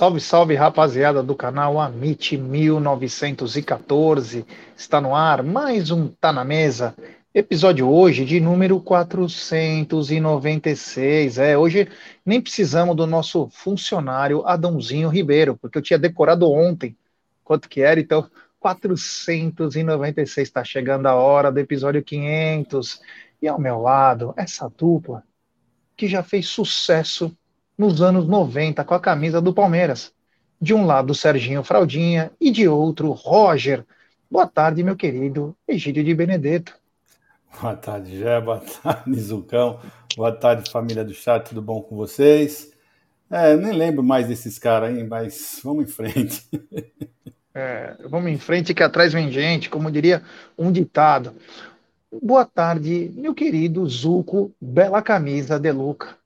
Salve, salve, rapaziada do canal Amit 1914. Está no ar mais um Tá na Mesa. Episódio hoje de número 496. É, hoje nem precisamos do nosso funcionário Adãozinho Ribeiro, porque eu tinha decorado ontem quanto que era, então 496 está chegando a hora do episódio 500. E ao meu lado, essa dupla que já fez sucesso nos anos 90 com a camisa do Palmeiras. De um lado, Serginho Fraldinha e de outro, Roger. Boa tarde, meu querido Egídio de Benedetto. Boa tarde, Jé. Boa tarde, Zucão. Boa tarde, família do chat. Tudo bom com vocês? É, nem lembro mais desses caras aí, mas vamos em frente. É, vamos em frente que atrás vem gente, como diria um ditado. Boa tarde, meu querido Zuco, bela camisa de Luca.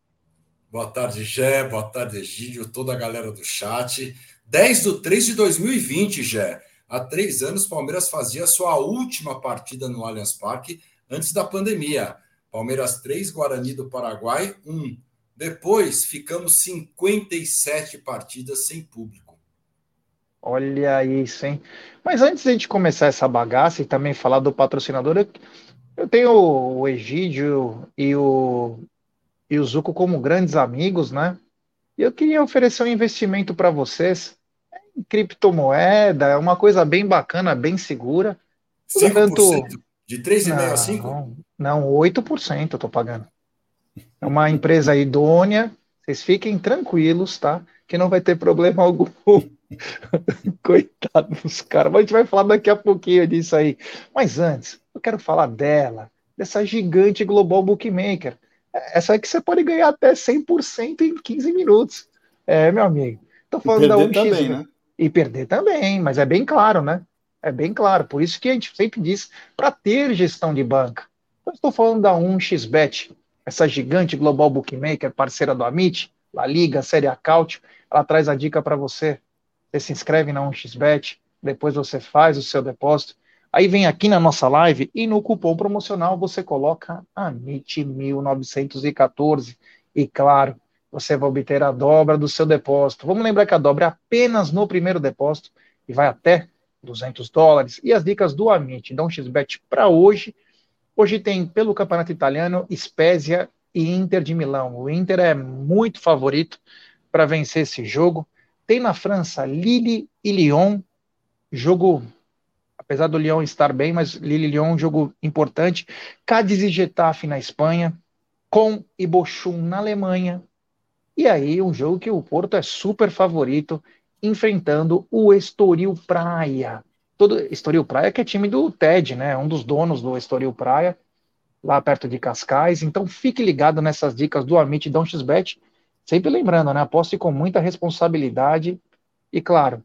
Boa tarde, Gé. Boa tarde, Egídio, toda a galera do chat. 10 de 3 de 2020, Gé. Há três anos, Palmeiras fazia sua última partida no Allianz Parque antes da pandemia. Palmeiras 3, Guarani do Paraguai 1. Depois, ficamos 57 partidas sem público. Olha isso, hein? Mas antes de a gente começar essa bagaça e também falar do patrocinador, eu tenho o Egídio e o e o Zuco como grandes amigos, né? E eu queria oferecer um investimento para vocês em criptomoeda, é uma coisa bem bacana, bem segura. 5%? Tanto... De 3,5% a 5%? Não, 8% eu estou pagando. É uma empresa idônea, vocês fiquem tranquilos, tá? Que não vai ter problema algum. Coitado dos caras. Mas a gente vai falar daqui a pouquinho disso aí. Mas antes, eu quero falar dela, dessa gigante global bookmaker essa é que você pode ganhar até 100% em 15 minutos. É, meu amigo. Tô falando da 1x. Também, né? E perder também, mas é bem claro, né? É bem claro. Por isso que a gente sempre diz para ter gestão de banca. Eu estou falando da 1xBet, essa gigante global bookmaker, parceira do Amit, La Liga, Série Acaute. Ela traz a dica para você. Você se inscreve na 1xBet, depois você faz o seu depósito Aí vem aqui na nossa live e no cupom promocional você coloca ANIT1914 e claro, você vai obter a dobra do seu depósito. Vamos lembrar que a dobra é apenas no primeiro depósito e vai até 200 dólares. E as dicas do Amit, um xbet para hoje. Hoje tem pelo Campeonato Italiano Spezia e Inter de Milão. O Inter é muito favorito para vencer esse jogo. Tem na França Lille e Lyon, jogo apesar do Lyon estar bem, mas Lille Lyon é um jogo importante. Cádiz e Getafe na Espanha, com e Bochum na Alemanha. E aí um jogo que o Porto é super favorito, enfrentando o Estoril Praia. Todo Estoril Praia que é time do TED, né? Um dos donos do Estoril Praia, lá perto de Cascais. Então fique ligado nessas dicas do Amit Dom XBet. Sempre lembrando, né? Aposte com muita responsabilidade e, claro,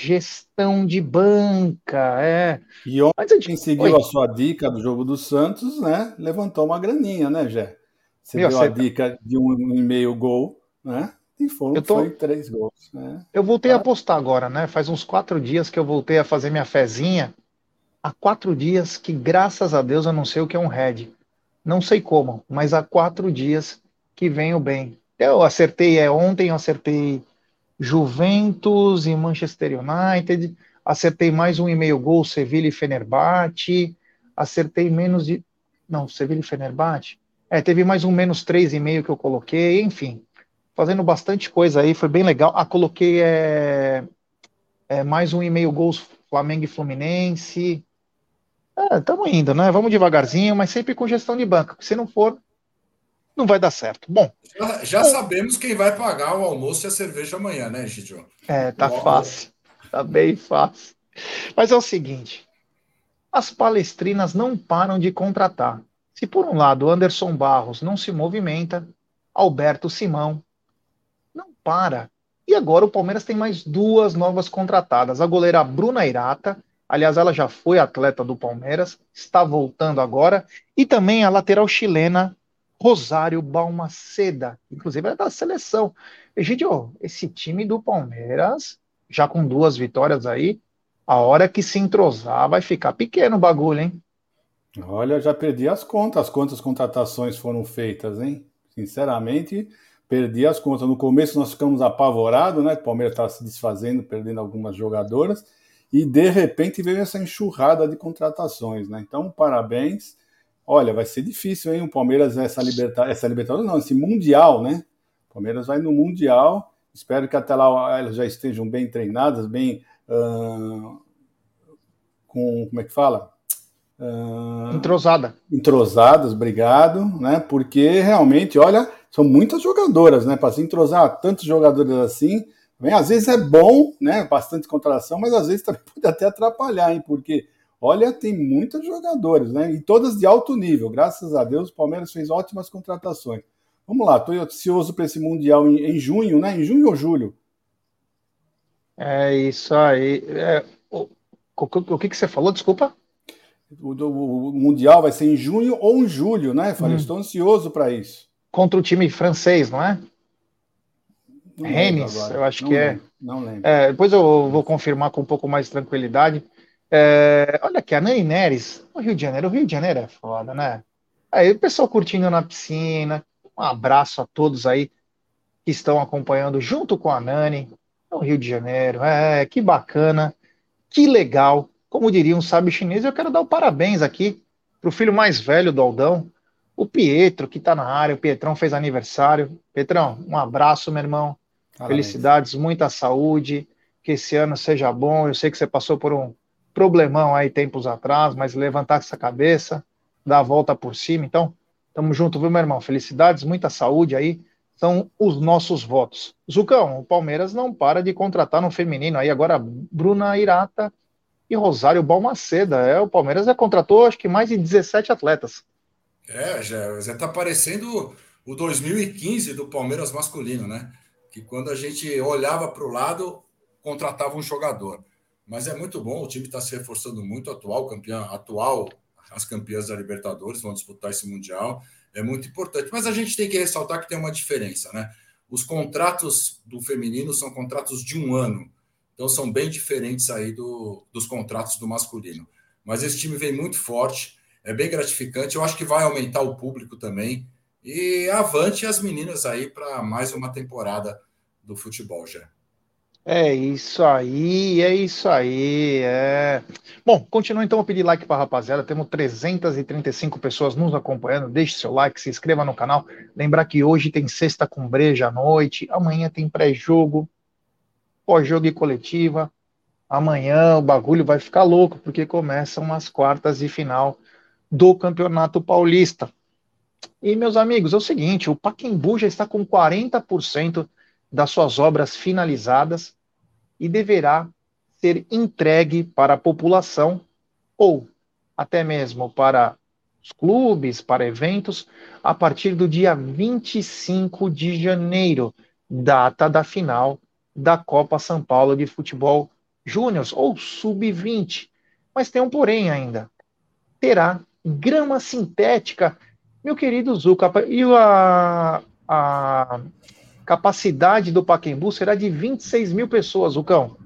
Gestão de banca, é. E ontem, quem seguiu Oi. a sua dica do jogo do Santos, né? Levantou uma graninha, né, Jé? Você Meu, deu a dica de um e meio gol, né? E foram, tô... foi três gols. Né? Eu voltei tá. a apostar agora, né? Faz uns quatro dias que eu voltei a fazer minha fezinha. Há quatro dias que, graças a Deus, eu não sei o que é um head. Não sei como, mas há quatro dias que venho bem. Eu acertei, é ontem eu acertei Juventus e Manchester United. Acertei mais um e meio gol, Sevilla e Fenerbahçe. Acertei menos de. Não, Sevilla e Fenerbahçe. É, teve mais um menos três e meio que eu coloquei, enfim. Fazendo bastante coisa aí, foi bem legal. Ah, coloquei é, é, mais um e meio gols Flamengo e Fluminense. Estamos é, indo, né? Vamos devagarzinho, mas sempre com gestão de banca. Se não for, não vai dar certo. Bom. Já, já bom, sabemos quem vai pagar o almoço e a cerveja amanhã, né, Gidio? É, tá fácil. Tá bem fácil. Mas é o seguinte: as palestrinas não param de contratar. Se por um lado Anderson Barros não se movimenta, Alberto Simão não para. E agora o Palmeiras tem mais duas novas contratadas. A goleira Bruna Irata, aliás, ela já foi atleta do Palmeiras, está voltando agora, e também a lateral chilena Rosário Balmaceda, inclusive é da seleção. Egidio, esse time do Palmeiras, já com duas vitórias aí, a hora que se entrosar vai ficar pequeno o bagulho, hein? Olha, já perdi as contas, quantas contratações foram feitas, hein? Sinceramente, perdi as contas. No começo nós ficamos apavorados, né? O Palmeiras estava se desfazendo, perdendo algumas jogadoras, e de repente veio essa enxurrada de contratações, né? Então, parabéns. Olha, vai ser difícil, hein? O Palmeiras, essa Libertadores, essa Libertadores não, esse Mundial, né? O Palmeiras vai no Mundial. Espero que até lá elas já estejam bem treinadas, bem. Uh, com. Como é que fala? Uh, Entrosada. Entrosadas, obrigado, né? Porque realmente, olha, são muitas jogadoras, né? Para se entrosar tantos jogadores assim, bem, às vezes é bom, né? Bastante contratação, mas às vezes também pode até atrapalhar, hein? Porque, olha, tem muitas jogadoras, né? E todas de alto nível. Graças a Deus, o Palmeiras fez ótimas contratações. Vamos lá, estou ansioso para esse Mundial em, em, junho, né? Em junho ou julho? É isso aí. É, o, o, o que, que você falou? Desculpa. O, o, Mundial vai ser em junho ou em julho, né? Falei, hum. estou ansioso para isso. Contra o time francês, não é? Rennes, eu acho não que é. lembro, é. Não lembro. É, depois eu vou confirmar com um pouco mais de tranquilidade. É, olha aqui, a Nani Neres, o Rio de Janeiro. O Rio de Janeiro é foda, né? Aí o pessoal curtindo na piscina. Um abraço a todos aí que estão acompanhando junto com a Nani no Rio de Janeiro. É, que bacana, que legal como diria um sábio chinês, eu quero dar o parabéns aqui para o filho mais velho do Aldão, o Pietro, que está na área. O Pietrão fez aniversário. Pietrão, um abraço, meu irmão. Parabéns. Felicidades, muita saúde. Que esse ano seja bom. Eu sei que você passou por um problemão aí tempos atrás, mas levantar essa cabeça, dar a volta por cima. Então, tamo junto, viu, meu irmão? Felicidades, muita saúde aí. São os nossos votos. Zucão, o Palmeiras não para de contratar no feminino aí. Agora, Bruna Irata e Rosário Balmaceda. É, o Palmeiras já contratou acho que mais de 17 atletas. É, já, já tá parecendo o 2015 do Palmeiras masculino, né? Que quando a gente olhava para o lado, contratava um jogador. Mas é muito bom, o time está se reforçando muito, atual campeão, atual, as campeãs da Libertadores vão disputar esse Mundial, é muito importante. Mas a gente tem que ressaltar que tem uma diferença, né? Os contratos do feminino são contratos de um ano. Então são bem diferentes aí do, dos contratos do masculino. Mas esse time vem muito forte, é bem gratificante. Eu acho que vai aumentar o público também. E avante as meninas aí para mais uma temporada do futebol já. É isso aí, é isso aí. É... Bom, continua então a pedir like para a rapaziada. Temos 335 pessoas nos acompanhando. Deixe seu like, se inscreva no canal. Lembrar que hoje tem sexta com breja à noite, amanhã tem pré-jogo pós-jogo e coletiva. Amanhã o bagulho vai ficar louco, porque começam as quartas de final do Campeonato Paulista. E, meus amigos, é o seguinte: o Paquembu já está com 40% das suas obras finalizadas e deverá ser entregue para a população ou até mesmo para os clubes, para eventos, a partir do dia 25 de janeiro, data da final da Copa São Paulo de Futebol Júnior ou Sub-20. Mas tem um porém ainda. Terá grama sintética, meu querido Zuca, e a, a capacidade do Paquembu será de 26 mil pessoas, Zucão.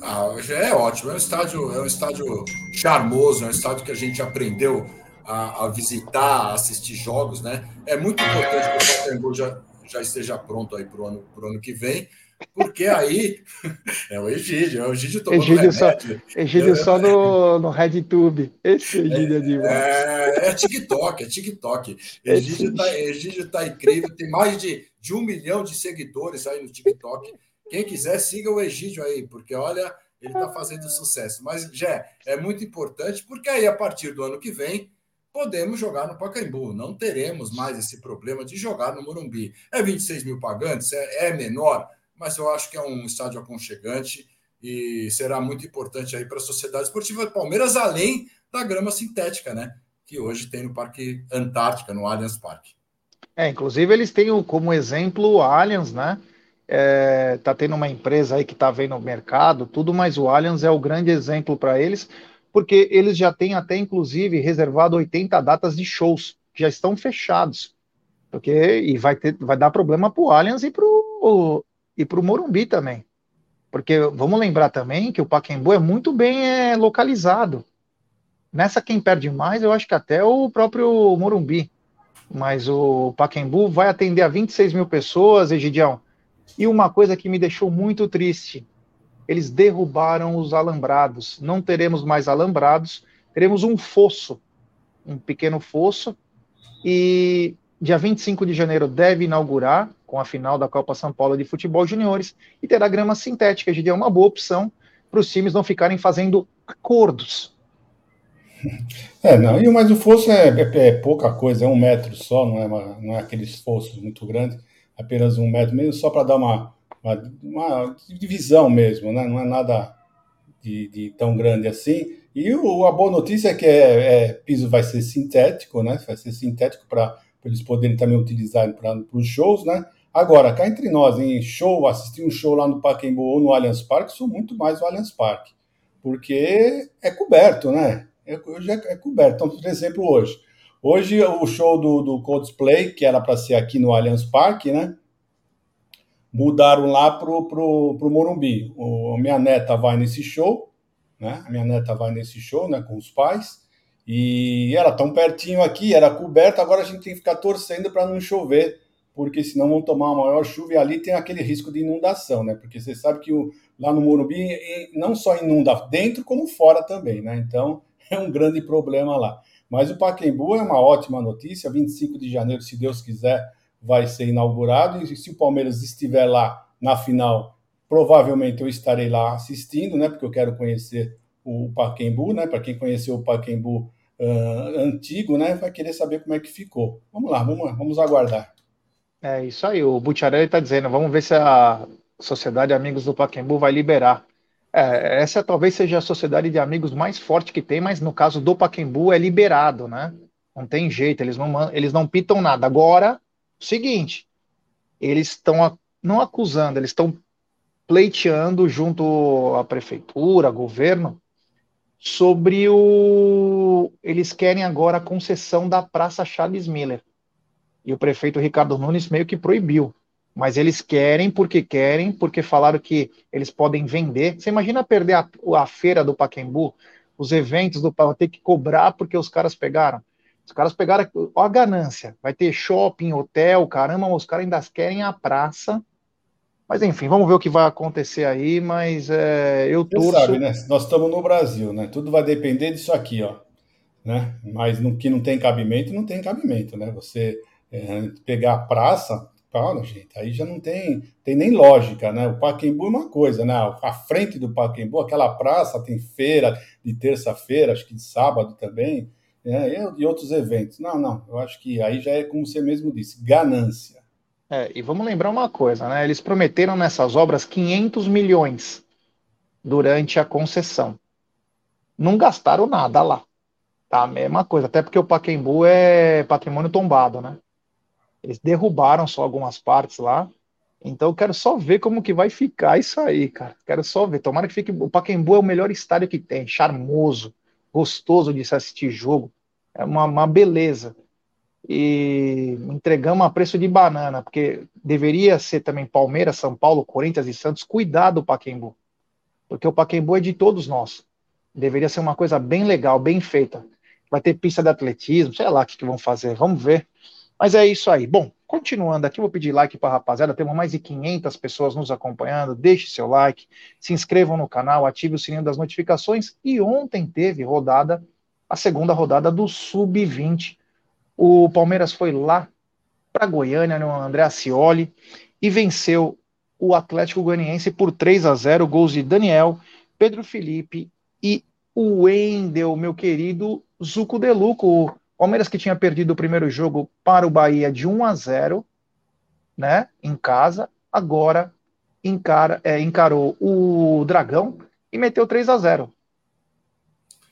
Ah, já é ótimo, é um estádio, é um estádio charmoso, é um estádio que a gente aprendeu a, a visitar, a assistir jogos, né? É muito importante que o Pacaembu já, já esteja pronto aí para o ano, ano que vem. Porque aí é o Egídio, é o Egídio tomando Egídio só, Egídio é, só no, no RedTube. Esse Egídio é, é demais. É, é TikTok, é TikTok. Egídio está Egídio tá incrível, tem mais de, de um milhão de seguidores aí no TikTok. Quem quiser, siga o Egídio aí, porque olha, ele está fazendo sucesso. Mas, Jé, é muito importante, porque aí, a partir do ano que vem, podemos jogar no Pacaembu. Não teremos mais esse problema de jogar no Morumbi. É 26 mil pagantes? É, é menor? Mas eu acho que é um estádio aconchegante e será muito importante aí para a Sociedade Esportiva Palmeiras, além da grama sintética, né? Que hoje tem no Parque Antártica, no Allianz Parque. É, inclusive eles têm como exemplo o Allianz, né? É, tá tendo uma empresa aí que tá vendo o mercado, tudo, mas o Allianz é o grande exemplo para eles, porque eles já têm até, inclusive, reservado 80 datas de shows, que já estão fechados. Porque, e vai, ter, vai dar problema para o Allianz e para o e para o Morumbi também. Porque vamos lembrar também que o Pacaembu é muito bem é, localizado. Nessa quem perde mais, eu acho que até o próprio Morumbi. mas o Paquembu vai atender a 26 mil pessoas, Egidião. E uma coisa que me deixou muito triste: eles derrubaram os alambrados. Não teremos mais alambrados, teremos um fosso, um pequeno fosso. E dia 25 de janeiro deve inaugurar, com a final da Copa São Paulo de Futebol Juniores, e terá grama sintética. Gente é uma boa opção para os times não ficarem fazendo acordos. É, não, mas o fosso é, é, é pouca coisa, é um metro só, não é, uma, não é aqueles fossos muito grandes, apenas um metro mesmo, só para dar uma, uma, uma, divisão mesmo, né? não é nada de, de tão grande assim. E o, a boa notícia é que é, é, piso vai ser sintético, né? Vai ser sintético para eles poderem também utilizar para os shows, né? Agora, cá entre nós, em show, assistir um show lá no Pacaembu ou no Allianz Parque, sou muito mais o Allianz Parque, porque é coberto, né? É, hoje é, é coberto. Então, por exemplo, hoje. Hoje o show do, do Coldplay, que era para ser aqui no Allianz Parque, né? Mudaram lá pro, pro, pro Morumbi. O, minha neta vai nesse show, né? A minha neta vai nesse show, né? Com os pais. E era tão pertinho aqui, era coberto, agora a gente tem que ficar torcendo para não chover porque senão vão tomar uma maior chuva e ali tem aquele risco de inundação, né? Porque você sabe que o, lá no Morumbi não só inunda dentro como fora também, né? Então é um grande problema lá. Mas o Paquembu é uma ótima notícia, 25 de janeiro, se Deus quiser, vai ser inaugurado e se o Palmeiras estiver lá na final, provavelmente eu estarei lá assistindo, né? Porque eu quero conhecer o Paquembu, né? Para quem conheceu o Paquembu uh, antigo, né? Vai querer saber como é que ficou. Vamos lá, vamos, vamos aguardar. É isso aí, o Butiarelli está dizendo, vamos ver se a Sociedade Amigos do Paquembu vai liberar. É, essa talvez seja a sociedade de amigos mais forte que tem, mas no caso do Paquembu é liberado, né? Não tem jeito, eles não, eles não pitam nada. Agora, seguinte, eles estão não acusando, eles estão pleiteando junto à prefeitura, governo, sobre o. Eles querem agora a concessão da Praça Charles Miller. E o prefeito Ricardo Nunes meio que proibiu. Mas eles querem porque querem, porque falaram que eles podem vender. Você imagina perder a, a feira do Paquembu, os eventos do Paquembu, ter que cobrar porque os caras pegaram. Os caras pegaram, a ganância. Vai ter shopping, hotel, caramba, os caras ainda querem a praça. Mas enfim, vamos ver o que vai acontecer aí, mas é, eu torço... Você sabe, né? Nós estamos no Brasil, né? Tudo vai depender disso aqui, ó. Né? Mas no que não tem cabimento, não tem cabimento, né? Você é, pegar a praça, cara, gente, aí já não tem, tem nem lógica, né? O Paquembu é uma coisa, né? A frente do Paquembu, aquela praça tem feira de terça-feira, acho que de sábado também, né? e outros eventos. Não, não, eu acho que aí já é como você mesmo disse, ganância. É, e vamos lembrar uma coisa, né? Eles prometeram nessas obras 500 milhões durante a concessão. Não gastaram nada lá. Tá a mesma coisa, até porque o Paquembu é patrimônio tombado, né? Eles derrubaram só algumas partes lá. Então eu quero só ver como que vai ficar isso aí, cara. Quero só ver. Tomara que fique. O Pacaembu é o melhor estádio que tem. Charmoso, gostoso de se assistir jogo. É uma, uma beleza. E entregamos a preço de banana, porque deveria ser também Palmeiras, São Paulo, Corinthians e Santos. Cuidado, do Pacaembu. Porque o Pacaembu é de todos nós. Deveria ser uma coisa bem legal, bem feita. Vai ter pista de atletismo, sei lá o que, que vão fazer. Vamos ver. Mas é isso aí. Bom, continuando aqui, vou pedir like para a rapaziada. Temos mais de 500 pessoas nos acompanhando. Deixe seu like, se inscrevam no canal, ative o sininho das notificações. E ontem teve rodada, a segunda rodada do Sub-20. O Palmeiras foi lá para Goiânia, no André Ascioli, e venceu o Atlético Goianiense por 3 a 0 gols de Daniel, Pedro Felipe e o Wendel, meu querido Zuco Deluco, Palmeiras que tinha perdido o primeiro jogo para o Bahia de 1 a 0, né, em casa, agora encara, é, encarou o Dragão e meteu 3 a 0.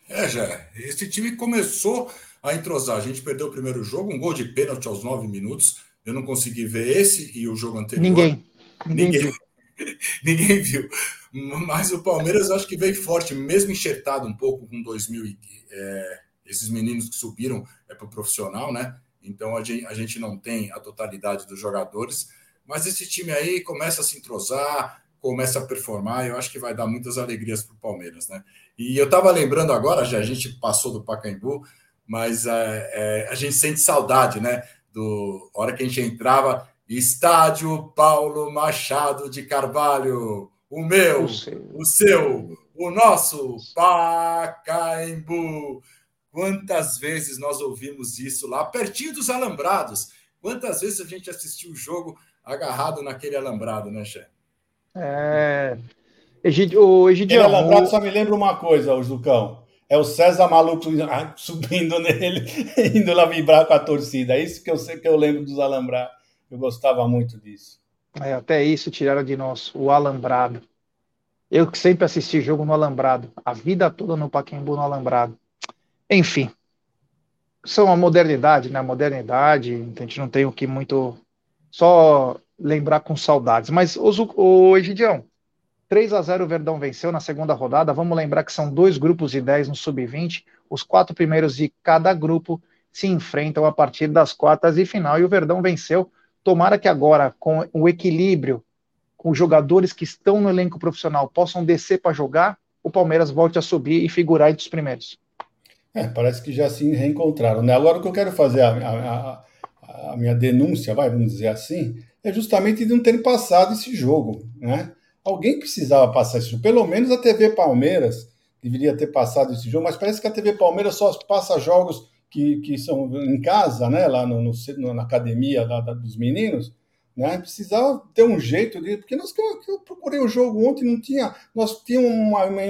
É, já. Esse time começou a entrosar. A gente perdeu o primeiro jogo, um gol de pênalti aos 9 minutos. Eu não consegui ver esse e o jogo anterior. Ninguém. Ninguém, ninguém viu. ninguém viu. Mas o Palmeiras acho que veio forte, mesmo enxertado um pouco com 2000 é, esses meninos que subiram é para o profissional, né? Então a gente, a gente não tem a totalidade dos jogadores, mas esse time aí começa a se entrosar, começa a performar, eu acho que vai dar muitas alegrias para o Palmeiras, né? E eu estava lembrando agora, já a gente passou do Pacaembu, mas é, é, a gente sente saudade, né? do hora que a gente entrava, Estádio Paulo Machado de Carvalho, o meu, o seu, o, o nosso Pacaembu. Quantas vezes nós ouvimos isso lá, pertinho dos alambrados? Quantas vezes a gente assistiu o jogo agarrado naquele alambrado, né, Che? É. O Egidio, alambrado só me lembra uma coisa, o Jucão. É o César Maluco subindo nele, indo lá vibrar com a torcida. É isso que eu sei que eu lembro dos alambrados. Eu gostava muito disso. É, até isso tiraram de nós, o alambrado. Eu que sempre assisti jogo no alambrado, a vida toda no Paquembu no alambrado. Enfim, são a modernidade, né? A modernidade, a gente não tem o que muito só lembrar com saudades. Mas o, o Egidião, 3 a 0 o Verdão venceu na segunda rodada. Vamos lembrar que são dois grupos de 10 no sub-20. Os quatro primeiros de cada grupo se enfrentam a partir das quartas e final e o Verdão venceu. Tomara que agora, com o equilíbrio, com os jogadores que estão no elenco profissional possam descer para jogar, o Palmeiras volte a subir e figurar entre os primeiros. É, parece que já se reencontraram. Né? Agora, o que eu quero fazer, a, a, a, minha denúncia, vai, vamos dizer assim, é justamente de não terem passado esse jogo. Né? Alguém precisava passar esse jogo. Pelo menos a TV Palmeiras deveria ter passado esse jogo, mas parece que a TV Palmeiras só passa jogos que, que são em casa, né? lá no, no na academia lá, dos meninos. Né? Precisava ter um jeito de. Porque nós, eu procurei o jogo ontem, não tinha. Nós tínhamos uma, uma,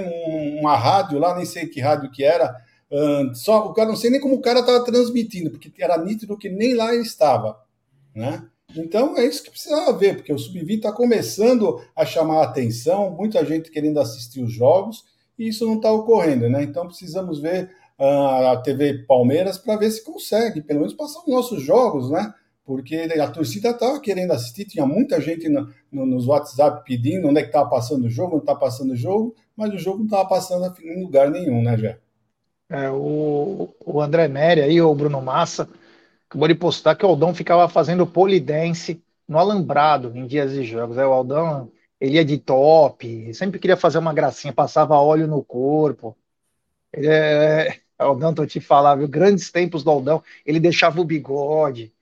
uma rádio lá, nem sei que rádio que era só o cara não sei nem como o cara estava transmitindo, porque era nítido que nem lá ele estava, né? Então é isso que precisava ver, porque o sub-20 está começando a chamar a atenção, muita gente querendo assistir os jogos e isso não está ocorrendo, né? Então precisamos ver uh, a TV Palmeiras para ver se consegue, pelo menos passar os nossos jogos, né? Porque a torcida estava querendo assistir, tinha muita gente no, no, nos WhatsApp pedindo onde é que estava passando o jogo, onde está passando o jogo, mas o jogo não estava passando em lugar nenhum, né, Jé? É, o, o André Neri aí, o Bruno Massa, acabou de postar que o Aldão ficava fazendo polidense no alambrado em dias de jogos. É, o Aldão, ele é de top, sempre queria fazer uma gracinha, passava óleo no corpo. Ele é, Aldão, tô te falar, viu? Grandes tempos do Aldão, ele deixava o bigode.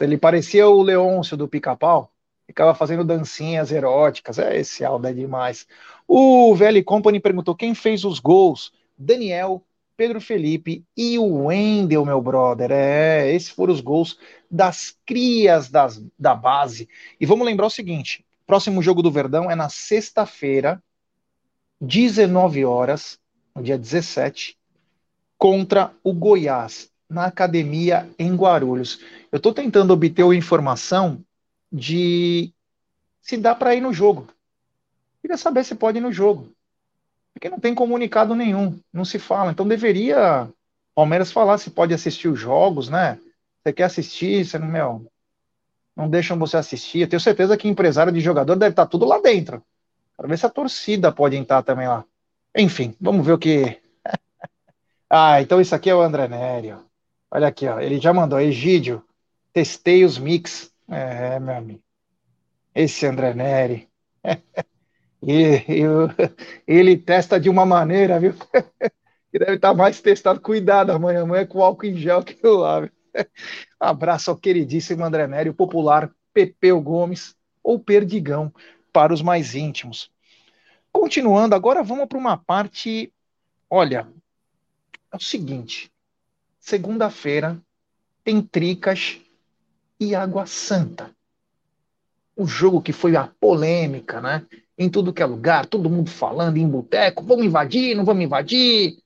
Ele parecia o Leôncio do Pica-Pau, ficava fazendo dancinhas eróticas. É, esse Aldo é demais. O VL Company perguntou quem fez os gols. Daniel Pedro Felipe e o Wendel, meu brother. É, esses foram os gols das crias das, da base. E vamos lembrar o seguinte: próximo jogo do Verdão é na sexta-feira, 19 horas, no dia 17, contra o Goiás, na academia em Guarulhos. Eu estou tentando obter a informação de se dá para ir no jogo. Queria saber se pode ir no jogo. Porque não tem comunicado nenhum, não se fala. Então deveria Palmeiras falar se pode assistir os jogos, né? Você quer assistir, você não, meu, não deixam você assistir. Eu tenho certeza que empresário de jogador deve estar tudo lá dentro. Para ver se a torcida pode entrar também lá. Enfim, vamos ver o que. ah, então isso aqui é o André Nério. Olha aqui, ó. Ele já mandou. Egídio, testei os mix. É, meu amigo. Esse André Neri. E, ele testa de uma maneira, viu? que deve estar mais testado. Cuidado amanhã, amanhã é com álcool em gel que eu lá. Abraço ao queridíssimo André Nery, popular Pepeu Gomes, ou Perdigão, para os mais íntimos. Continuando, agora vamos para uma parte. Olha, é o seguinte: segunda-feira tem Tricas e Água Santa. O jogo que foi a polêmica, né? Em tudo que é lugar, todo mundo falando em boteco, vamos invadir, não vamos invadir,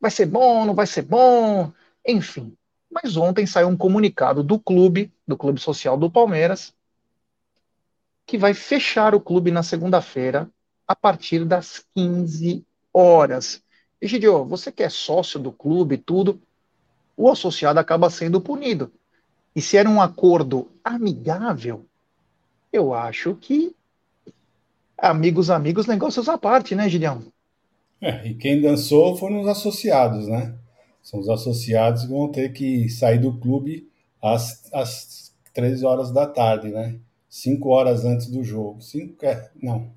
vai ser bom, não vai ser bom, enfim. Mas ontem saiu um comunicado do clube, do Clube Social do Palmeiras, que vai fechar o clube na segunda-feira a partir das 15 horas. Egidio, você que é sócio do clube tudo, o associado acaba sendo punido. E se era um acordo amigável, eu acho que amigos, amigos, negócios à parte, né, Gideão? É, e quem dançou foram os associados, né? São os associados que vão ter que sair do clube às, às 13 horas da tarde, né? 5 horas antes do jogo. Cinco, é, não,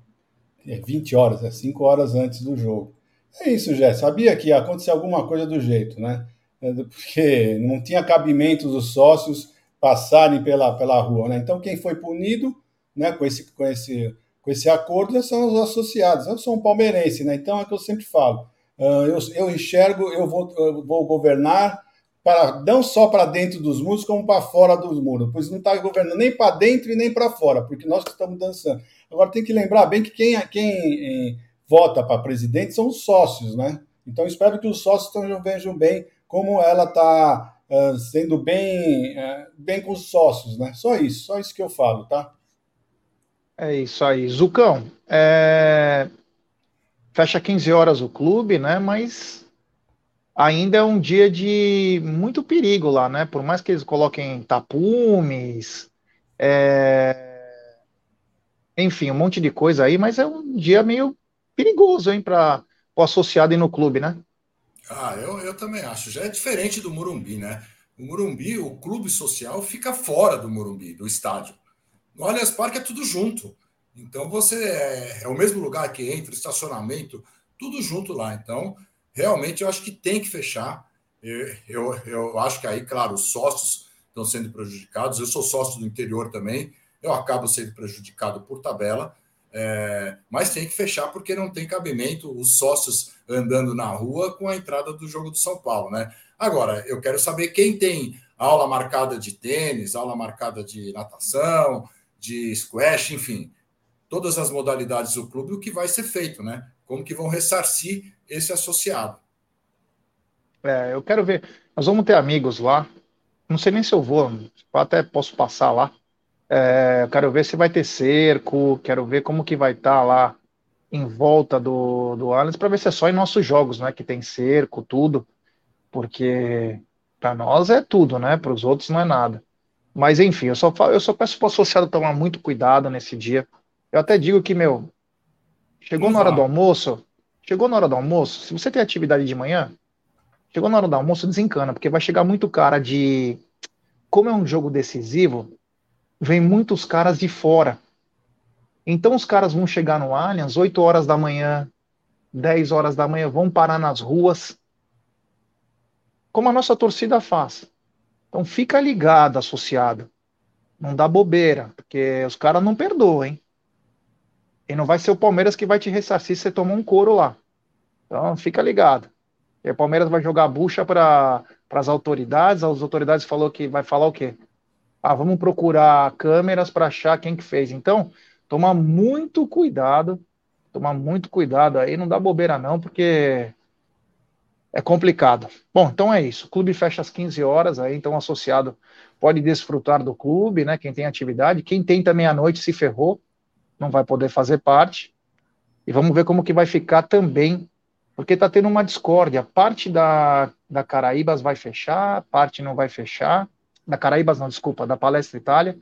é 20 horas, é 5 horas antes do jogo. É isso, Jé. Sabia que ia acontecer alguma coisa do jeito, né? É, porque não tinha cabimento dos sócios passarem pela, pela rua. Né? Então, quem foi punido né, com, esse, com, esse, com esse acordo são os associados. Eu sou um palmeirense, né? então é o que eu sempre falo. Uh, eu, eu enxergo, eu vou, eu vou governar para não só para dentro dos muros, como para fora dos muros, pois não está governando nem para dentro e nem para fora, porque nós que estamos dançando. Agora tem que lembrar bem que quem, quem eh, vota para presidente são os sócios, né? Então espero que os sócios vejam bem como ela está uh, sendo bem, uh, bem com os sócios, né? Só isso, só isso que eu falo, tá? É isso aí. Zucão, é... fecha 15 horas o clube, né? Mas ainda é um dia de muito perigo lá, né? Por mais que eles coloquem tapumes, é... enfim, um monte de coisa aí, mas é um dia meio perigoso, hein, para o associado ir no clube, né? Ah, eu, eu também acho. Já é diferente do Morumbi, né? O Morumbi, o clube social, fica fora do Morumbi, do estádio. No Allianz Parque é tudo junto. Então você é, é o mesmo lugar que entra, estacionamento, tudo junto lá. Então, realmente eu acho que tem que fechar. Eu, eu, eu acho que aí, claro, os sócios estão sendo prejudicados. Eu sou sócio do interior também, eu acabo sendo prejudicado por tabela, é, mas tem que fechar porque não tem cabimento os sócios andando na rua com a entrada do jogo do São Paulo, né? Agora, eu quero saber quem tem aula marcada de tênis, aula marcada de natação, de squash, enfim, todas as modalidades do clube, o que vai ser feito, né? Como que vão ressarcir esse associado. É, eu quero ver. Nós vamos ter amigos lá. Não sei nem se eu vou, até posso passar lá. É, eu quero ver se vai ter cerco, quero ver como que vai estar tá lá em volta do, do Allianz, para ver se é só em nossos jogos, né? Que tem cerco, tudo. Porque para nós é tudo, né? Para os outros não é nada. Mas enfim, eu só, eu só peço para o associado tomar muito cuidado nesse dia. Eu até digo que, meu, chegou na hora do almoço, chegou na hora do almoço, se você tem atividade de manhã, chegou na hora do almoço, desencana, porque vai chegar muito cara de. Como é um jogo decisivo, vem muitos caras de fora. Então os caras vão chegar no Allianz 8 horas da manhã, 10 horas da manhã, vão parar nas ruas, como a nossa torcida faz. Então fica ligado, associado. Não dá bobeira, porque os caras não perdoam, hein? E não vai ser o Palmeiras que vai te ressarcir se você tomar um couro lá. Então fica ligado. E o Palmeiras vai jogar bucha para as autoridades. As autoridades falou que vai falar o quê? Ah, vamos procurar câmeras para achar quem que fez. Então, tomar muito cuidado, tomar muito cuidado aí, não dá bobeira não, porque é complicado. Bom, então é isso. O clube fecha às 15 horas aí, então associado pode desfrutar do clube, né? Quem tem atividade, quem tem também à noite se ferrou, não vai poder fazer parte. E vamos ver como que vai ficar também, porque está tendo uma discórdia. Parte da, da Caraíbas vai fechar, parte não vai fechar. Da Caraíbas não, desculpa, da Palestra Itália.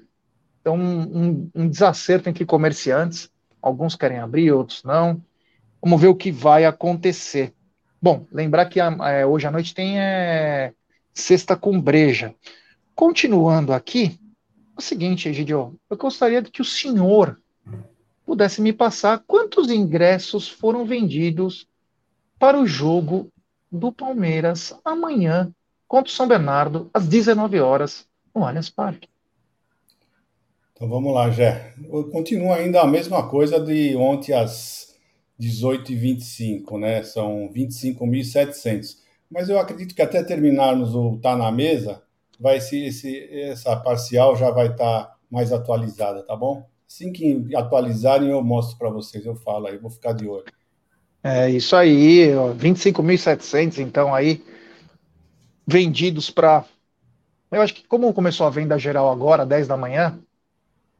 Então, um, um desacerto entre comerciantes. Alguns querem abrir, outros não. Vamos ver o que vai acontecer. Bom, lembrar que é, hoje à noite tem é, Sexta com Breja. Continuando aqui, é o seguinte, Egidio, eu gostaria que o senhor pudesse me passar quantos ingressos foram vendidos para o jogo do Palmeiras amanhã contra o São Bernardo, às 19 horas, no Allianz Parque. Então vamos lá, Jé. Continua ainda a mesma coisa de ontem às 18h25, né? São 25.700. Mas eu acredito que até terminarmos o Tá na Mesa, vai ser esse, essa parcial já vai estar tá mais atualizada, tá bom? Assim que atualizarem, eu mostro para vocês, eu falo aí, vou ficar de olho. É isso aí, 25.700, então aí, vendidos para. Eu acho que, como começou a venda geral agora, 10 da manhã,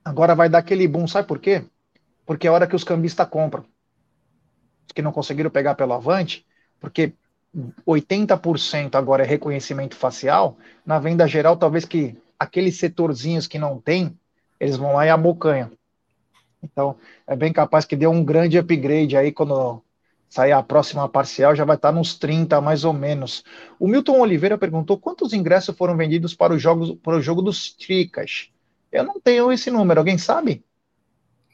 agora vai dar aquele boom, sabe por quê? Porque é a hora que os cambistas compram. Que não conseguiram pegar pelo avante, porque 80% agora é reconhecimento facial, na venda geral, talvez que aqueles setorzinhos que não tem, eles vão lá e abocanham. Então, é bem capaz que dê um grande upgrade aí quando sair a próxima parcial, já vai estar nos 30 mais ou menos. O Milton Oliveira perguntou quantos ingressos foram vendidos para o jogo, para o jogo dos Tricas. Eu não tenho esse número, alguém sabe?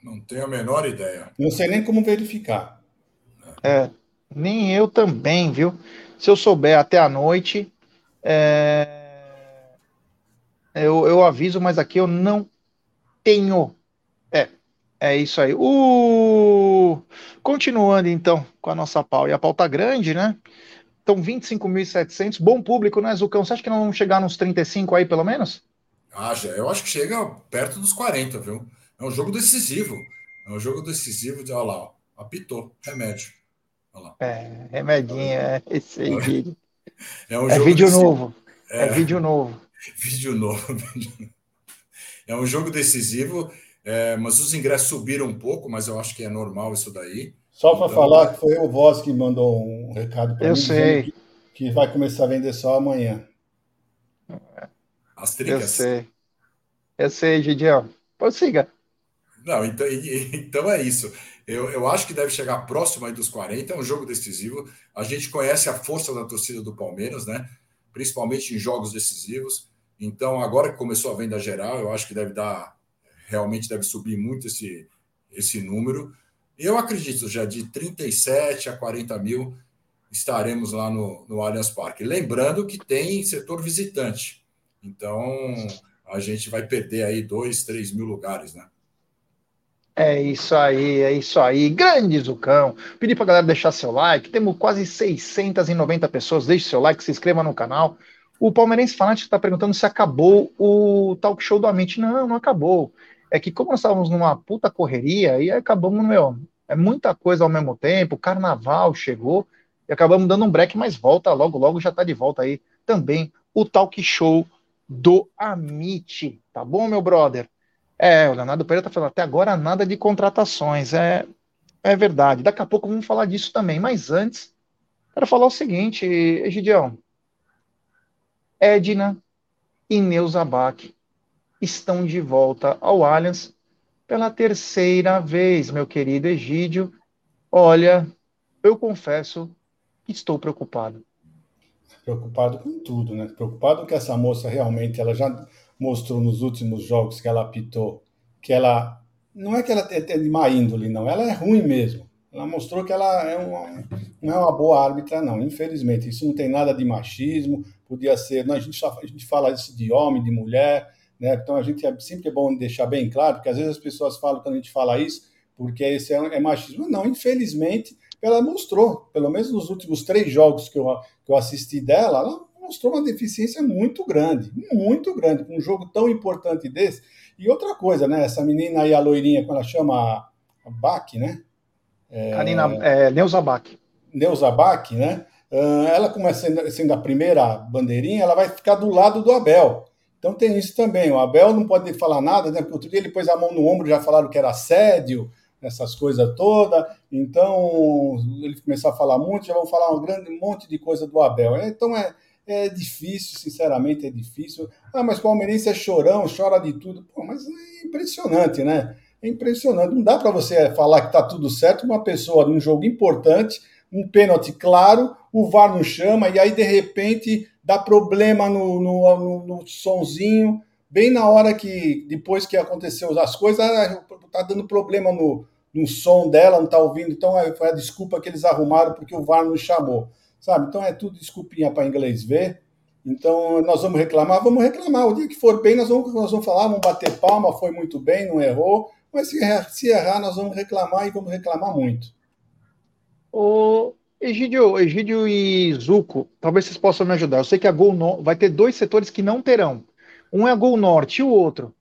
Não tenho a menor ideia. Não sei nem como verificar. É, nem eu também, viu? Se eu souber até a noite, é... eu, eu, aviso, mas aqui eu não tenho. É, é isso aí. Uh, continuando então com a nossa pau. E a pauta grande, né? Então, 25.700, bom público, né, Zucão? Você acha que não vamos chegar nos 35 aí, pelo menos? Ah, eu acho que chega perto dos 40, viu? É um jogo decisivo. É um jogo decisivo de, olha lá, apitou, remédio. É, remedinho, é esse aí. É, um é vídeo decisivo. novo. É, é vídeo novo. vídeo novo. é um jogo decisivo, é, mas os ingressos subiram um pouco, mas eu acho que é normal isso daí. Só para então, falar que foi o Voz que mandou um recado para mim. Eu sei. Que, que, vai começar a vender só amanhã. As tricas. Eu sei. Eu sei, Gidião. Prossiga. Não, então, então é isso. Eu, eu acho que deve chegar próximo aí dos 40. É um jogo decisivo. A gente conhece a força da torcida do Palmeiras, né? Principalmente em jogos decisivos. Então, agora que começou a venda geral, eu acho que deve dar. Realmente deve subir muito esse, esse número. Eu acredito já de 37 a 40 mil estaremos lá no, no Allianz Parque. Lembrando que tem setor visitante. Então, a gente vai perder aí 2, 3 mil lugares, né? É isso aí, é isso aí. Grande Zucão. Pedir para galera deixar seu like. Temos quase 690 pessoas. Deixe seu like, se inscreva no canal. O Palmeirense Fanático está perguntando se acabou o talk show do Amit. Não, não acabou é que como nós estávamos numa puta correria, e acabamos, meu, é muita coisa ao mesmo tempo, carnaval chegou, e acabamos dando um break, mas volta, logo, logo já tá de volta aí também o talk show do Amit, tá bom, meu brother? É, o Leonardo Pereira tá falando, até agora nada de contratações, é, é verdade, daqui a pouco vamos falar disso também, mas antes, quero falar o seguinte, Egidião, Edna e Neuza Bach estão de volta ao Allianz pela terceira vez, meu querido Egídio. Olha, eu confesso que estou preocupado. Preocupado com tudo, né? Preocupado que essa moça realmente, ela já mostrou nos últimos jogos que ela apitou, que ela não é que ela é de má índole, não, ela é ruim mesmo. Ela mostrou que ela é uma, não é uma boa árbitra, não. Infelizmente, isso não tem nada de machismo. Podia ser. Não, a, gente só, a gente fala isso de homem, de mulher. Né? Então, a gente é, sempre é bom deixar bem claro, porque às vezes as pessoas falam quando a gente fala isso, porque esse é, é machismo. Não, infelizmente, ela mostrou, pelo menos nos últimos três jogos que eu, que eu assisti dela, ela mostrou uma deficiência muito grande, muito grande, com um jogo tão importante desse. E outra coisa, né? Essa menina aí, a loirinha, quando ela chama a Bach, né? É, Karina, é, Neuza Bach. Neuza Bach, né? Uh, ela, como é sendo, sendo a primeira bandeirinha, ela vai ficar do lado do Abel. Então tem isso também. O Abel não pode falar nada, né? Porque outro dia ele pôs a mão no ombro, já falaram que era assédio, essas coisas todas. Então ele começou a falar muito, já vão falar um grande monte de coisa do Abel. Então é, é difícil, sinceramente é difícil. Ah, mas palmeirense é chorão, chora de tudo. Pô, mas é impressionante, né? É impressionante. Não dá para você falar que está tudo certo uma pessoa num jogo importante, um pênalti claro, o VAR não chama, e aí de repente dá problema no, no, no, no sonzinho, bem na hora que, depois que aconteceu as coisas, ah, tá dando problema no, no som dela, não tá ouvindo, então foi a desculpa que eles arrumaram porque o VAR nos chamou, sabe? Então é tudo desculpinha para inglês ver. Então nós vamos reclamar, vamos reclamar. O dia que for bem, nós vamos, nós vamos falar, vamos bater palma, foi muito bem, não errou. Mas se errar, se errar nós vamos reclamar e vamos reclamar muito. O, Egídio, Egídio e Zuco, talvez vocês possam me ajudar. Eu sei que a Gol no... vai ter dois setores que não terão. Um é a Gol Norte e o outro.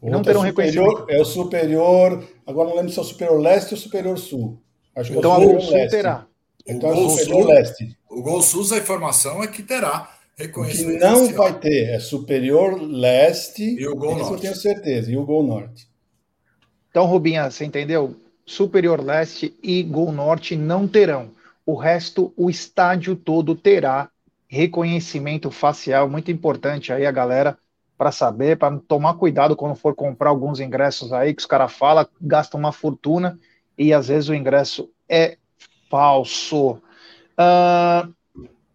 O não terão é reconhecimento. É o superior. Agora não lembro se é o superior leste ou superior sul. Acho então é a Gol Sul leste. terá. Então o Gol, é Sul, leste. o Gol Sul, a informação é que terá reconhecimento. O que não vai ter é superior leste. E o Gol Norte. eu tenho certeza. E o Gol Norte. Então, Rubinha, você entendeu? Superior Leste e Gol Norte não terão. O resto, o estádio todo terá reconhecimento facial, muito importante aí a galera para saber, para tomar cuidado quando for comprar alguns ingressos aí que os caras falam, gastam uma fortuna e às vezes o ingresso é falso. Uh,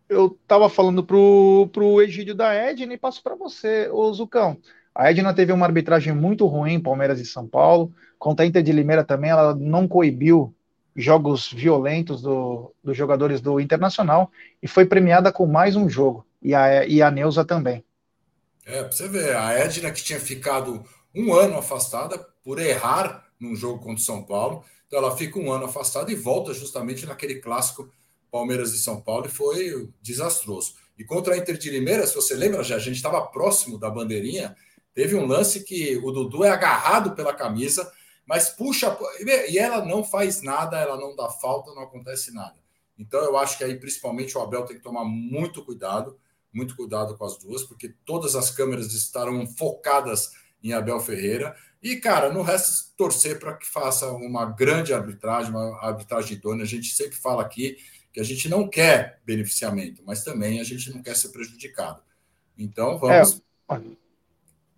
eu estava falando pro, pro Egídio da Edna e passo para você, ô Zucão. A Edna teve uma arbitragem muito ruim, Palmeiras e São Paulo. Contra a Inter de Limeira também, ela não coibiu jogos violentos do, dos jogadores do Internacional e foi premiada com mais um jogo. E a, e a Neuza também. É, pra você ver, a Edna que tinha ficado um ano afastada por errar num jogo contra o São Paulo, então ela fica um ano afastada e volta justamente naquele clássico Palmeiras e São Paulo e foi desastroso. E contra a Inter de Limeira, se você lembra, já a gente estava próximo da bandeirinha, teve um lance que o Dudu é agarrado pela camisa, mas puxa, e ela não faz nada, ela não dá falta, não acontece nada. Então eu acho que aí principalmente o Abel tem que tomar muito cuidado, muito cuidado com as duas, porque todas as câmeras estarão focadas em Abel Ferreira. E, cara, no resta torcer para que faça uma grande arbitragem, uma arbitragem idônea. A gente sempre fala aqui que a gente não quer beneficiamento, mas também a gente não quer ser prejudicado. Então, vamos. É,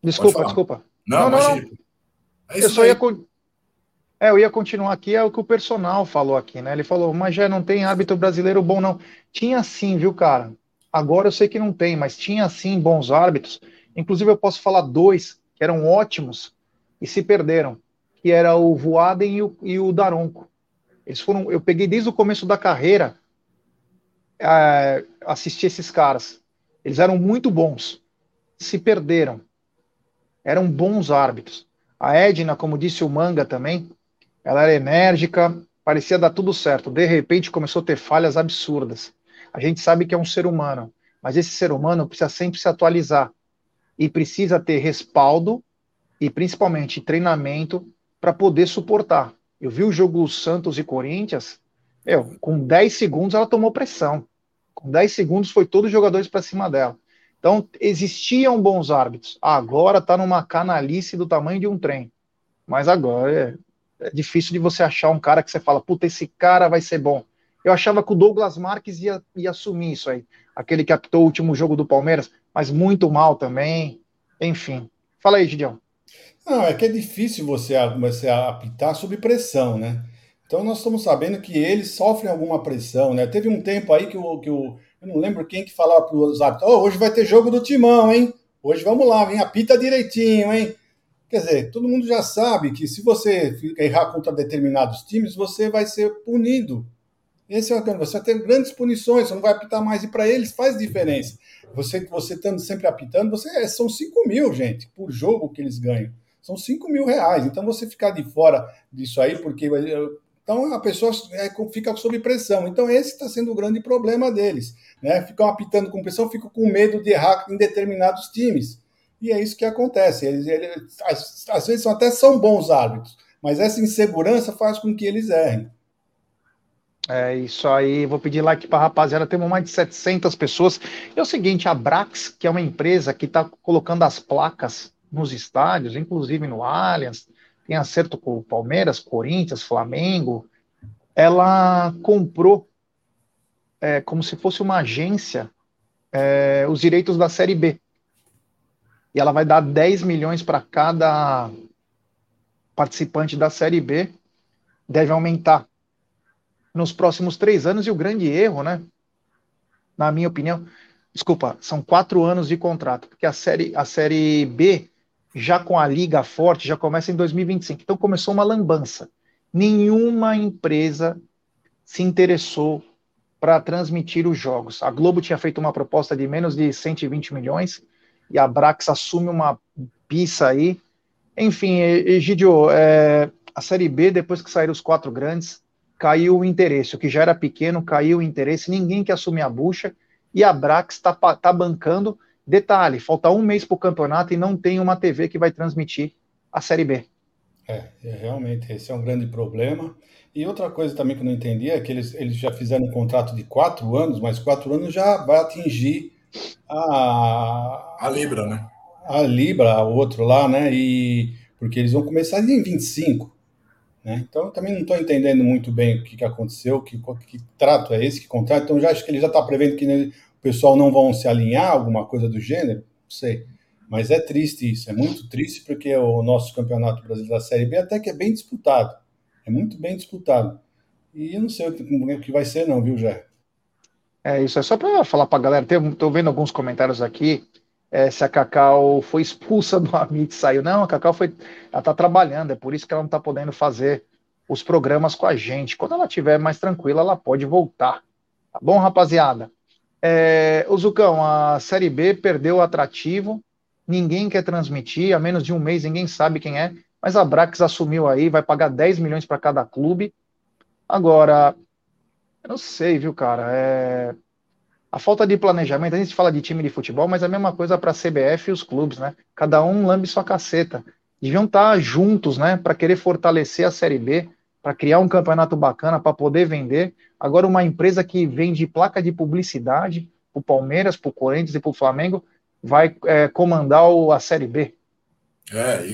desculpa, desculpa. Não, não, não. É eu só ia. É, eu ia continuar aqui, é o que o personal falou aqui, né? Ele falou, mas já não tem árbitro brasileiro bom, não. Tinha sim, viu, cara? Agora eu sei que não tem, mas tinha sim bons árbitros. Inclusive, eu posso falar dois que eram ótimos e se perderam, que era o Voaden e o, e o Daronco. Eles foram, eu peguei desde o começo da carreira é, assistir esses caras. Eles eram muito bons, se perderam. Eram bons árbitros. A Edna, como disse o Manga também, ela era enérgica, parecia dar tudo certo. De repente começou a ter falhas absurdas. A gente sabe que é um ser humano, mas esse ser humano precisa sempre se atualizar e precisa ter respaldo e principalmente treinamento para poder suportar. Eu vi o jogo Santos e Corinthians, eu, com 10 segundos ela tomou pressão. Com 10 segundos foi todos os jogadores para cima dela. Então, existiam bons árbitros. Agora está numa canalice do tamanho de um trem. Mas agora é, é, difícil de você achar um cara que você fala, puta, esse cara vai ser bom. Eu achava que o Douglas Marques ia, ia assumir isso aí. Aquele que apitou o último jogo do Palmeiras, mas muito mal também. Enfim. Fala aí, Gideão. Não, é que é difícil você, você apitar sob pressão, né? Então nós estamos sabendo que eles sofrem alguma pressão, né? Teve um tempo aí que o, que o eu não lembro quem que falava para os árbitros, hoje vai ter jogo do Timão, hein? Hoje vamos lá, vem, apita direitinho, hein? Quer dizer, todo mundo já sabe que se você errar contra determinados times, você vai ser punido. Esse é o você vai ter grandes punições, você não vai apitar mais, e para eles faz diferença. Você você estando sempre apitando, você é, são 5 mil, gente, por jogo que eles ganham. São 5 mil reais. Então você ficar de fora disso aí, porque então a pessoa é, fica sob pressão. Então esse está sendo o grande problema deles. Né? Ficam apitando com pressão, ficam com medo de errar em determinados times. E é isso que acontece. Eles, eles às, às, vezes até são bons árbitros, mas essa insegurança faz com que eles errem. É isso aí, vou pedir like para a rapaziada, temos mais de 700 pessoas. É o seguinte, a Brax, que é uma empresa que está colocando as placas nos estádios, inclusive no Allianz, tem acerto com o Palmeiras, Corinthians, Flamengo, ela comprou, é, como se fosse uma agência, é, os direitos da Série B. E ela vai dar 10 milhões para cada participante da Série B, deve aumentar nos próximos três anos. E o grande erro, né? Na minha opinião, desculpa, são quatro anos de contrato, porque a série, a série B já com a liga forte, já começa em 2025. Então começou uma lambança. Nenhuma empresa se interessou para transmitir os jogos. A Globo tinha feito uma proposta de menos de 120 milhões e a Brax assume uma pista aí. Enfim, Egidio, é, a Série B, depois que saíram os quatro grandes, caiu o interesse. O que já era pequeno, caiu o interesse. Ninguém quer assumir a bucha e a Brax está tá bancando Detalhe, falta um mês para o campeonato e não tem uma TV que vai transmitir a Série B. É, é, realmente, esse é um grande problema. E outra coisa também que eu não entendi é que eles, eles já fizeram um contrato de quatro anos, mas quatro anos já vai atingir a. A Libra, né? A Libra, o outro lá, né? E porque eles vão começar em 25. Né? Então, eu também não estou entendendo muito bem o que, que aconteceu, que, que trato é esse, que contrato. Então, já acho que ele já está prevendo que pessoal não vão se alinhar, alguma coisa do gênero, não sei. Mas é triste isso, é muito triste porque o nosso campeonato brasileiro da Série B até que é bem disputado. É muito bem disputado. E eu não sei o que vai ser, não, viu, Jé? É isso, é só para falar para a galera. Estou vendo alguns comentários aqui. É, se a Cacau foi expulsa do Amit, saiu. Não, a Cacau foi, ela está trabalhando, é por isso que ela não está podendo fazer os programas com a gente. Quando ela estiver mais tranquila, ela pode voltar. Tá bom, rapaziada? É, o Zucão, a Série B perdeu o atrativo ninguém quer transmitir, há menos de um mês ninguém sabe quem é, mas a Brax assumiu aí, vai pagar 10 milhões para cada clube. Agora, eu não sei, viu, cara? É... A falta de planejamento, a gente fala de time de futebol, mas é a mesma coisa para a CBF e os clubes, né? Cada um lambe sua caceta. Deviam estar tá juntos, né, para querer fortalecer a Série B, para criar um campeonato bacana, para poder vender. Agora, uma empresa que vende placa de publicidade para o Palmeiras, para o Corinthians e para o Flamengo, vai é, comandar o, a Série B. É, e,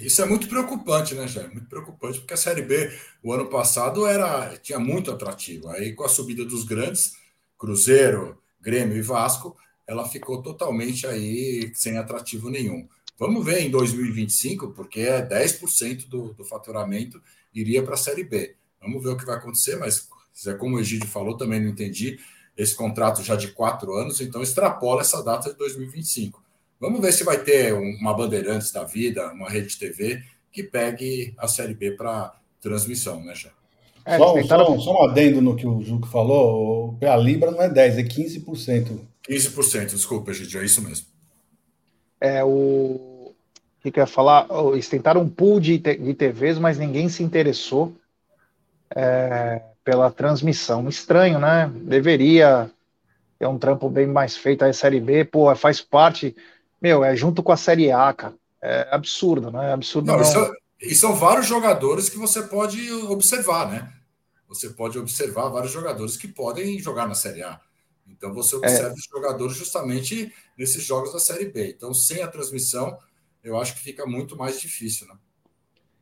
e, isso é muito preocupante, né, Jair? Muito preocupante, porque a Série B, o ano passado, era tinha muito atrativo. Aí, com a subida dos grandes, Cruzeiro, Grêmio e Vasco, ela ficou totalmente aí sem atrativo nenhum. Vamos ver em 2025, porque é 10% do, do faturamento iria para a Série B. Vamos ver o que vai acontecer, mas é como o Egídio falou, também não entendi. Esse contrato já de quatro anos, então extrapola essa data de 2025. Vamos ver se vai ter uma Bandeirantes da vida, uma rede TV, que pegue a Série B para transmissão, né, já? É, só, tentaram... só, só, um adendo no que o Juco falou, a Libra não é 10, é 15%. 15%, desculpa, gente, é isso mesmo. É, o que quer falar? Eles tentaram um pool de, de TVs, mas ninguém se interessou é, pela transmissão. Estranho, né? Deveria ter um trampo bem mais feito a Série B, pô, faz parte, meu, é junto com a Série A, cara. É absurdo, né? É absurdo. Não, não. Isso, e são vários jogadores que você pode observar, né? Você pode observar vários jogadores que podem jogar na Série A. Então você observa é. os jogadores justamente nesses jogos da Série B. Então, sem a transmissão, eu acho que fica muito mais difícil, né?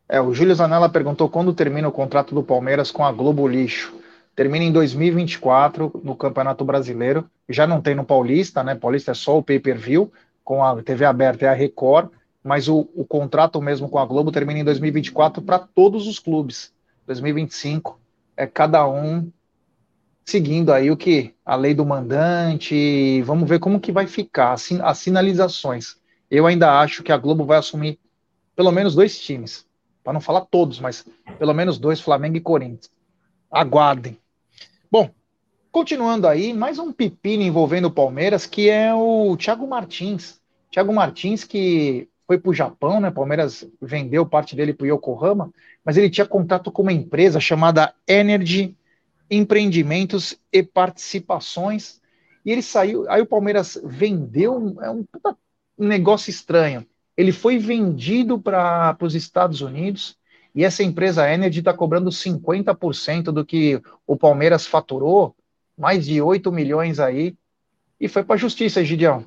É, o Júlio Zanella perguntou quando termina o contrato do Palmeiras com a Globo Lixo. Termina em 2024 no Campeonato Brasileiro. Já não tem no Paulista, né? Paulista é só o pay-per-view, com a TV aberta é a Record, mas o, o contrato mesmo com a Globo termina em 2024 para todos os clubes. 2025 é cada um seguindo aí o que a lei do mandante. Vamos ver como que vai ficar as sinalizações. Eu ainda acho que a Globo vai assumir pelo menos dois times. Para não falar todos, mas pelo menos dois, Flamengo e Corinthians. Aguardem. Bom, continuando aí, mais um pepino envolvendo o Palmeiras, que é o Thiago Martins. Thiago Martins que foi para o Japão, né? Palmeiras vendeu parte dele para o Yokohama, mas ele tinha contato com uma empresa chamada Energy Empreendimentos e Participações. E ele saiu, aí o Palmeiras vendeu, é um um negócio estranho. Ele foi vendido para os Estados Unidos e essa empresa Energy está cobrando 50% do que o Palmeiras faturou, mais de 8 milhões aí, e foi para a justiça, Gideão.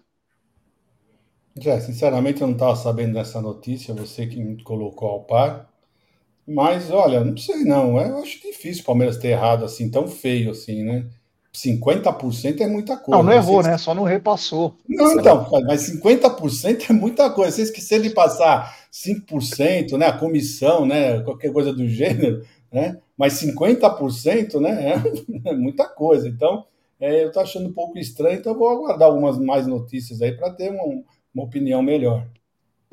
Já, sinceramente, eu não estava sabendo dessa notícia, você que me colocou ao par. Mas, olha, não sei não, eu acho difícil o Palmeiras ter errado assim, tão feio assim, né? 50% é muita coisa. Não, não errou, né? Só não repassou. Não, então, mas 50% é muita coisa. Vocês que se ele passar 5%, né, a comissão, né, qualquer coisa do gênero, né? Mas 50%, né, é, é muita coisa. Então, é, eu estou achando um pouco estranho, então eu vou aguardar algumas mais notícias aí para ter uma, uma opinião melhor.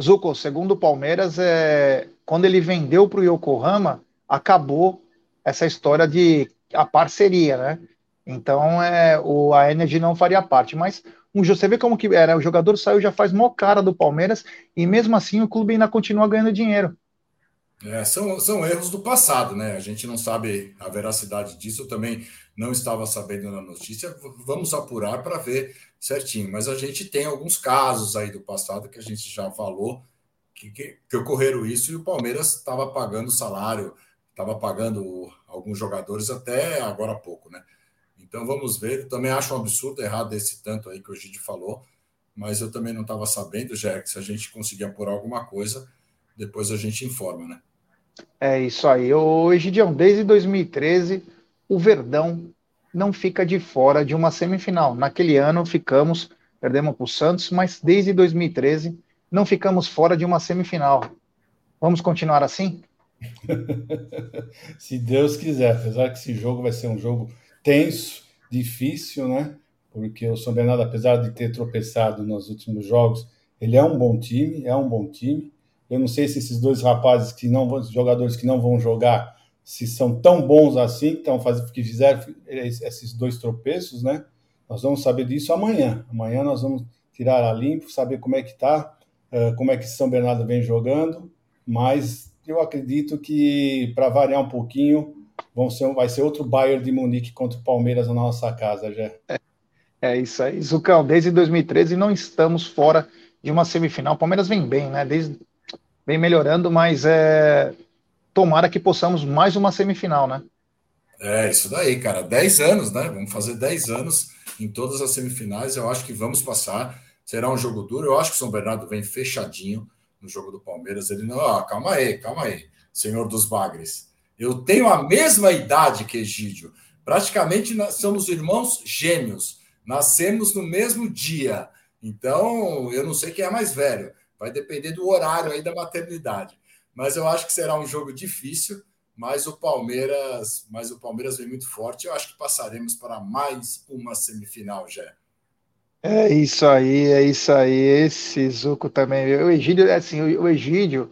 Zuko, segundo o Palmeiras, é, quando ele vendeu para o Yokohama, acabou essa história de a parceria, né? Então, é, o, a Energy não faria parte. Mas um, você vê como que era, o jogador saiu já faz mó cara do Palmeiras e mesmo assim o clube ainda continua ganhando dinheiro. É, são, são erros do passado, né? A gente não sabe a veracidade disso, eu também não estava sabendo na notícia. Vamos apurar para ver certinho. Mas a gente tem alguns casos aí do passado que a gente já falou que, que, que ocorreram isso e o Palmeiras estava pagando salário, estava pagando alguns jogadores até agora há pouco, né? Então vamos ver. Eu também acho um absurdo errado esse tanto aí que o Gide falou, mas eu também não estava sabendo, já que se a gente conseguir apurar alguma coisa, depois a gente informa, né? É isso aí. Ô, Egidião, desde 2013, o Verdão não fica de fora de uma semifinal. Naquele ano ficamos, perdemos para o Santos, mas desde 2013 não ficamos fora de uma semifinal. Vamos continuar assim? Se Deus quiser, apesar que esse jogo vai ser um jogo tenso, difícil, né? Porque o São Bernardo, apesar de ter tropeçado nos últimos jogos, ele é um bom time, é um bom time. Eu não sei se esses dois rapazes que não vão, jogadores que não vão jogar, se são tão bons assim, estão fazendo, que fizeram esses dois tropeços, né? Nós vamos saber disso amanhã. Amanhã nós vamos tirar a limpo, saber como é que tá uh, como é que São Bernardo vem jogando, mas eu acredito que, para variar um pouquinho, vão ser, vai ser outro Bayern de Munique contra o Palmeiras na nossa casa, já. É, é isso aí. Zucão, desde 2013 não estamos fora de uma semifinal. O Palmeiras vem bem, né? Desde, vem melhorando, mas é, tomara que possamos mais uma semifinal, né? É, isso daí, cara. 10 anos, né? Vamos fazer 10 anos em todas as semifinais. Eu acho que vamos passar. Será um jogo duro. Eu acho que o São Bernardo vem fechadinho no jogo do Palmeiras. Ele não, ah, calma aí, calma aí, senhor dos bagres. Eu tenho a mesma idade que Egídio. Praticamente somos irmãos gêmeos. Nascemos no mesmo dia. Então, eu não sei quem é mais velho. Vai depender do horário aí da maternidade. Mas eu acho que será um jogo difícil. Mas o Palmeiras, mas o Palmeiras vem muito forte. Eu acho que passaremos para mais uma semifinal, já. É isso aí, é isso aí. Esse Zuco também. O Egídio, assim, o Egídio,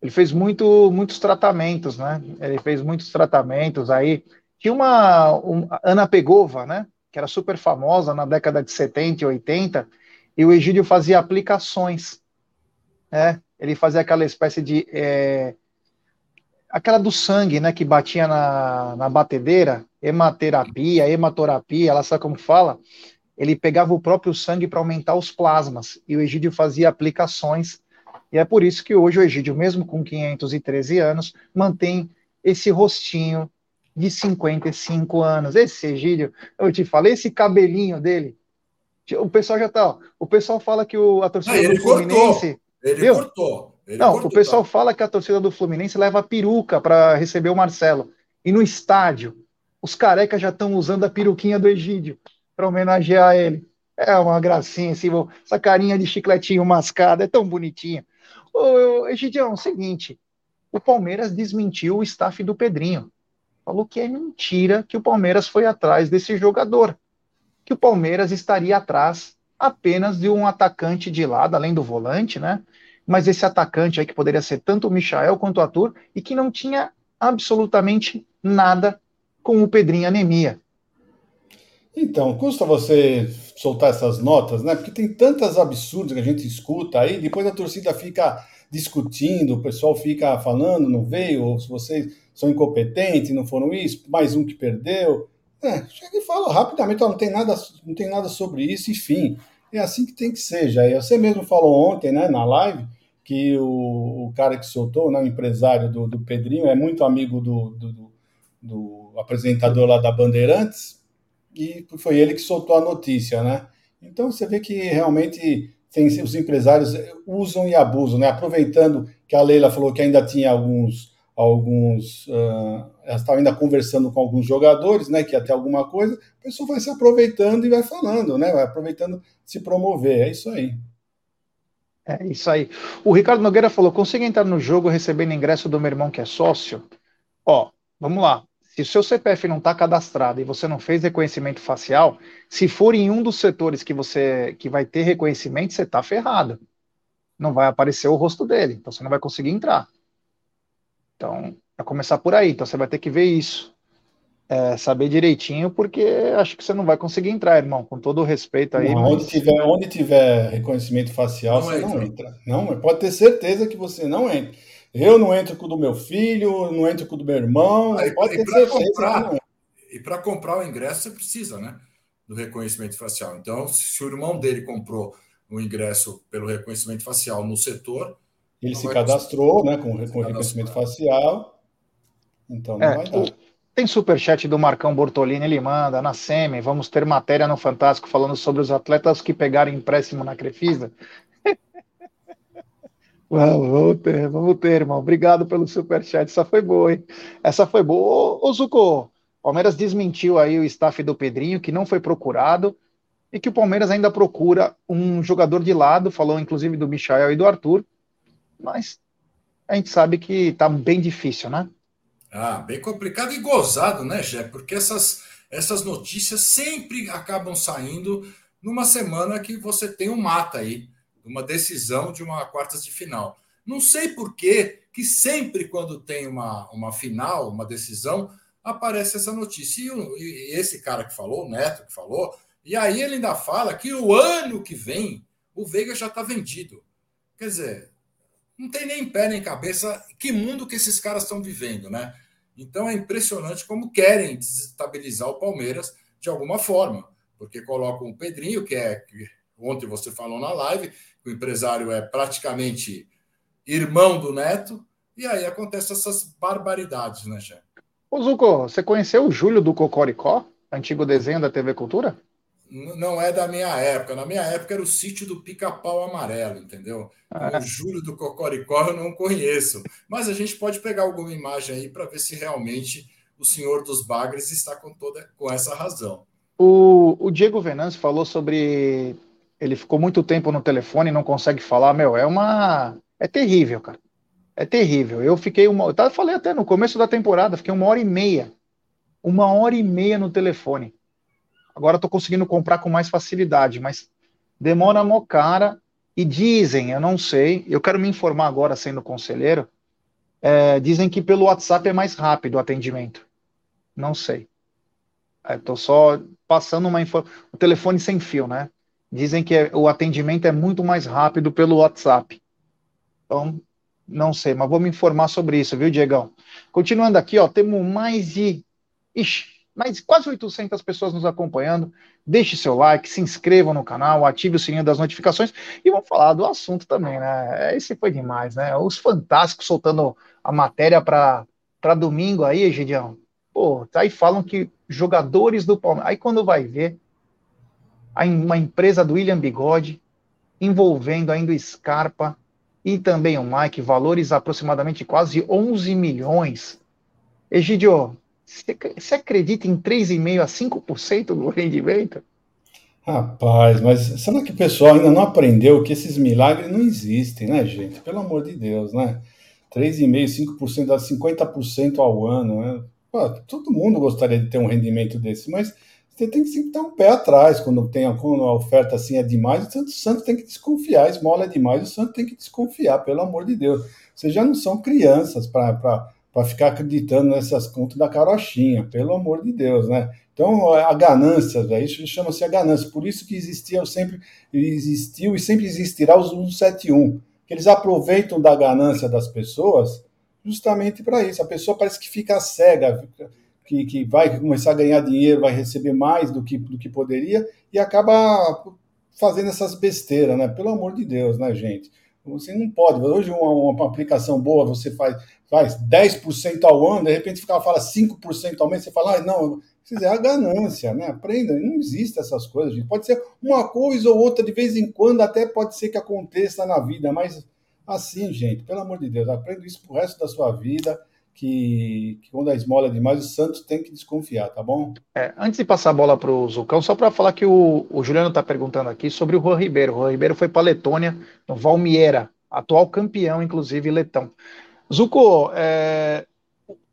ele fez muito, muitos tratamentos, né? Ele fez muitos tratamentos aí. Tinha uma, uma Ana Pegova, né? Que era super famosa na década de 70 e 80, e o Egídio fazia aplicações, né? Ele fazia aquela espécie de é, aquela do sangue, né? Que batia na, na batedeira, hematerapia, hematorapia, ela sabe como fala ele pegava o próprio sangue para aumentar os plasmas, e o Egídio fazia aplicações, e é por isso que hoje o Egídio, mesmo com 513 anos, mantém esse rostinho de 55 anos. Esse Egídio, eu te falei, esse cabelinho dele, o pessoal já tá, ó, o pessoal fala que o, a torcida ah, do Fluminense... Cortou. Ele cortou. Ele Não, cortou, o pessoal tá. fala que a torcida do Fluminense leva a peruca para receber o Marcelo. E no estádio, os carecas já estão usando a peruquinha do Egídio para homenagear ele. É uma gracinha, assim, essa carinha de chicletinho mascado, é tão bonitinha. Ô, Egidião, é o seguinte, o Palmeiras desmentiu o staff do Pedrinho. Falou que é mentira que o Palmeiras foi atrás desse jogador. Que o Palmeiras estaria atrás apenas de um atacante de lado, além do volante, né? Mas esse atacante aí que poderia ser tanto o Michael quanto o Arthur e que não tinha absolutamente nada com o Pedrinho Anemia. Então, custa você soltar essas notas, né? Porque tem tantas absurdas que a gente escuta aí, depois a torcida fica discutindo, o pessoal fica falando, não veio, ou se vocês são incompetentes, não foram isso, mais um que perdeu. É, chega e fala rapidamente, ó, não tem nada, não tem nada sobre isso, enfim. É assim que tem que ser, já. Você mesmo falou ontem, né, na live, que o, o cara que soltou, né, o empresário do, do Pedrinho, é muito amigo do, do, do, do apresentador lá da Bandeirantes, e foi ele que soltou a notícia, né? Então você vê que realmente tem, os empresários usam e abusam, né? Aproveitando que a Leila falou que ainda tinha alguns, alguns, uh, ela estava ainda conversando com alguns jogadores, né? Que ter alguma coisa, a pessoa vai se aproveitando e vai falando, né? Vai aproveitando se promover, é isso aí. É isso aí. O Ricardo Nogueira falou: consigo entrar no jogo recebendo ingresso do meu irmão que é sócio? Ó, vamos lá. Se o seu CPF não está cadastrado e você não fez reconhecimento facial, se for em um dos setores que você que vai ter reconhecimento, você está ferrado. Não vai aparecer o rosto dele, então você não vai conseguir entrar. Então, vai começar por aí. Então você vai ter que ver isso. É, saber direitinho, porque acho que você não vai conseguir entrar, irmão, com todo o respeito aí. Não, mas... onde, tiver, onde tiver reconhecimento facial, não você entra. não entra. Não, pode ter certeza que você não entra. Eu não entro com o do meu filho, não entro com o do meu irmão. Aí, pode ter certeza. Comprar, e para comprar o ingresso, você precisa, né? Do reconhecimento facial. Então, se o irmão dele comprou o ingresso pelo reconhecimento facial no setor. Ele se cadastrou, né? Com, com reconhecimento facial. Então não é, vai dar. Tem superchat do Marcão Bortolini, ele manda, na SEMI, vamos ter matéria no Fantástico falando sobre os atletas que pegaram empréstimo na Crefisa. Vamos, ter, vamos ter, irmão. Obrigado pelo superchat. Essa foi boa, hein? Essa foi boa. Ô, ô Zuko, Palmeiras desmentiu aí o staff do Pedrinho, que não foi procurado, e que o Palmeiras ainda procura um jogador de lado, falou inclusive do Michael e do Arthur, mas a gente sabe que tá bem difícil, né? Ah, bem complicado e gozado, né, Jé? Porque essas, essas notícias sempre acabam saindo numa semana que você tem um mata aí uma decisão de uma quartas de final. Não sei por que que sempre quando tem uma, uma final, uma decisão, aparece essa notícia. E, e esse cara que falou, o Neto que falou, e aí ele ainda fala que o ano que vem o Veiga já está vendido. Quer dizer, não tem nem pé nem cabeça. Que mundo que esses caras estão vivendo, né? Então é impressionante como querem desestabilizar o Palmeiras de alguma forma, porque colocam o Pedrinho, que é ontem você falou na live, o empresário é praticamente irmão do Neto, e aí acontecem essas barbaridades, né, Jé? Ô Zuko, você conheceu o Júlio do Cocoricó, antigo desenho da TV Cultura? não é da minha época. Na minha época era o sítio do pica-pau amarelo, entendeu? Ah. O Júlio do Cocoricó eu não conheço. Mas a gente pode pegar alguma imagem aí para ver se realmente o senhor dos bagres está com toda com essa razão. O, o Diego Venâncio falou sobre. Ele ficou muito tempo no telefone e não consegue falar. Meu, é uma. É terrível, cara. É terrível. Eu fiquei uma. Eu falei até no começo da temporada, fiquei uma hora e meia. Uma hora e meia no telefone Agora estou conseguindo comprar com mais facilidade, mas demora mó cara. E dizem, eu não sei, eu quero me informar agora sendo conselheiro, é, dizem que pelo WhatsApp é mais rápido o atendimento. Não sei. Estou é, só passando uma informação. O telefone sem fio, né? Dizem que é, o atendimento é muito mais rápido pelo WhatsApp. Então, não sei, mas vou me informar sobre isso, viu, Diegão? Continuando aqui, ó, temos mais de. Ixi, mais quase 800 pessoas nos acompanhando. Deixe seu like, se inscreva no canal, ative o sininho das notificações e vamos falar do assunto também, né? Esse foi demais, né? Os fantásticos soltando a matéria para domingo aí, Gideão. Pô, aí falam que jogadores do Palmeiras. Aí quando vai ver, uma empresa do William Bigode envolvendo ainda o Scarpa e também o Mike, valores aproximadamente quase 11 milhões. Egidio, você acredita em 3,5% a 5% do rendimento? Rapaz, mas será que o pessoal ainda não aprendeu que esses milagres não existem, né, gente? Pelo amor de Deus, né? 3,5%, 5% a 50% ao ano, né? Pô, todo mundo gostaria de ter um rendimento desse, mas você tem que sempre ter um pé atrás quando, tem, quando a oferta assim é demais. O Santos tem que desconfiar, a esmola é demais, o Santos tem que desconfiar, pelo amor de Deus. Vocês já não são crianças para ficar acreditando nessas contas da carochinha, pelo amor de Deus, né? Então, a ganância, véio, isso chama-se a ganância. Por isso que existia sempre, existiu e sempre existirá os 171, que eles aproveitam da ganância das pessoas justamente para isso. A pessoa parece que fica cega, que, que vai começar a ganhar dinheiro, vai receber mais do que, do que poderia e acaba fazendo essas besteiras, né? Pelo amor de Deus, né, gente? Você não pode. Hoje, uma, uma aplicação boa, você faz, faz 10% ao ano, de repente fica, fala 5% ao mês, você fala, ah, não, é a ganância, né? Aprenda, não existe essas coisas, gente. Pode ser uma coisa ou outra de vez em quando, até pode ser que aconteça na vida, mas assim, gente, pelo amor de Deus, aprenda isso pro resto da sua vida. Que, que, quando a esmola é demais, o Santos tem que desconfiar, tá bom? É, antes de passar a bola para o Zucão, só para falar que o, o Juliano está perguntando aqui sobre o Juan Ribeiro. O Juan Ribeiro foi para Letônia, no Valmiera, atual campeão, inclusive, letão. Zuko, é,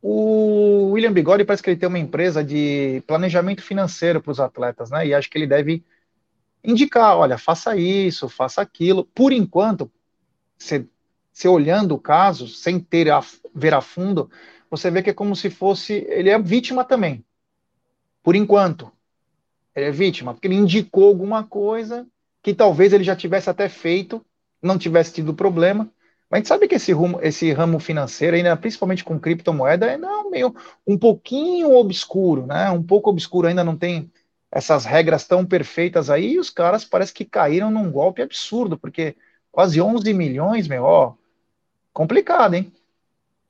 o William Bigode parece que ele tem uma empresa de planejamento financeiro para os atletas, né? E acho que ele deve indicar, olha, faça isso, faça aquilo. Por enquanto, você, você olhando o caso, sem ter a, ver a fundo, você vê que é como se fosse, ele é vítima também. Por enquanto, ele é vítima, porque ele indicou alguma coisa que talvez ele já tivesse até feito, não tivesse tido problema, mas a gente sabe que esse, rumo, esse ramo financeiro, ainda, principalmente com criptomoeda, é meio um pouquinho obscuro, né? Um pouco obscuro, ainda não tem essas regras tão perfeitas aí, e os caras parece que caíram num golpe absurdo, porque quase 11 milhões, meu, ó, complicado, hein?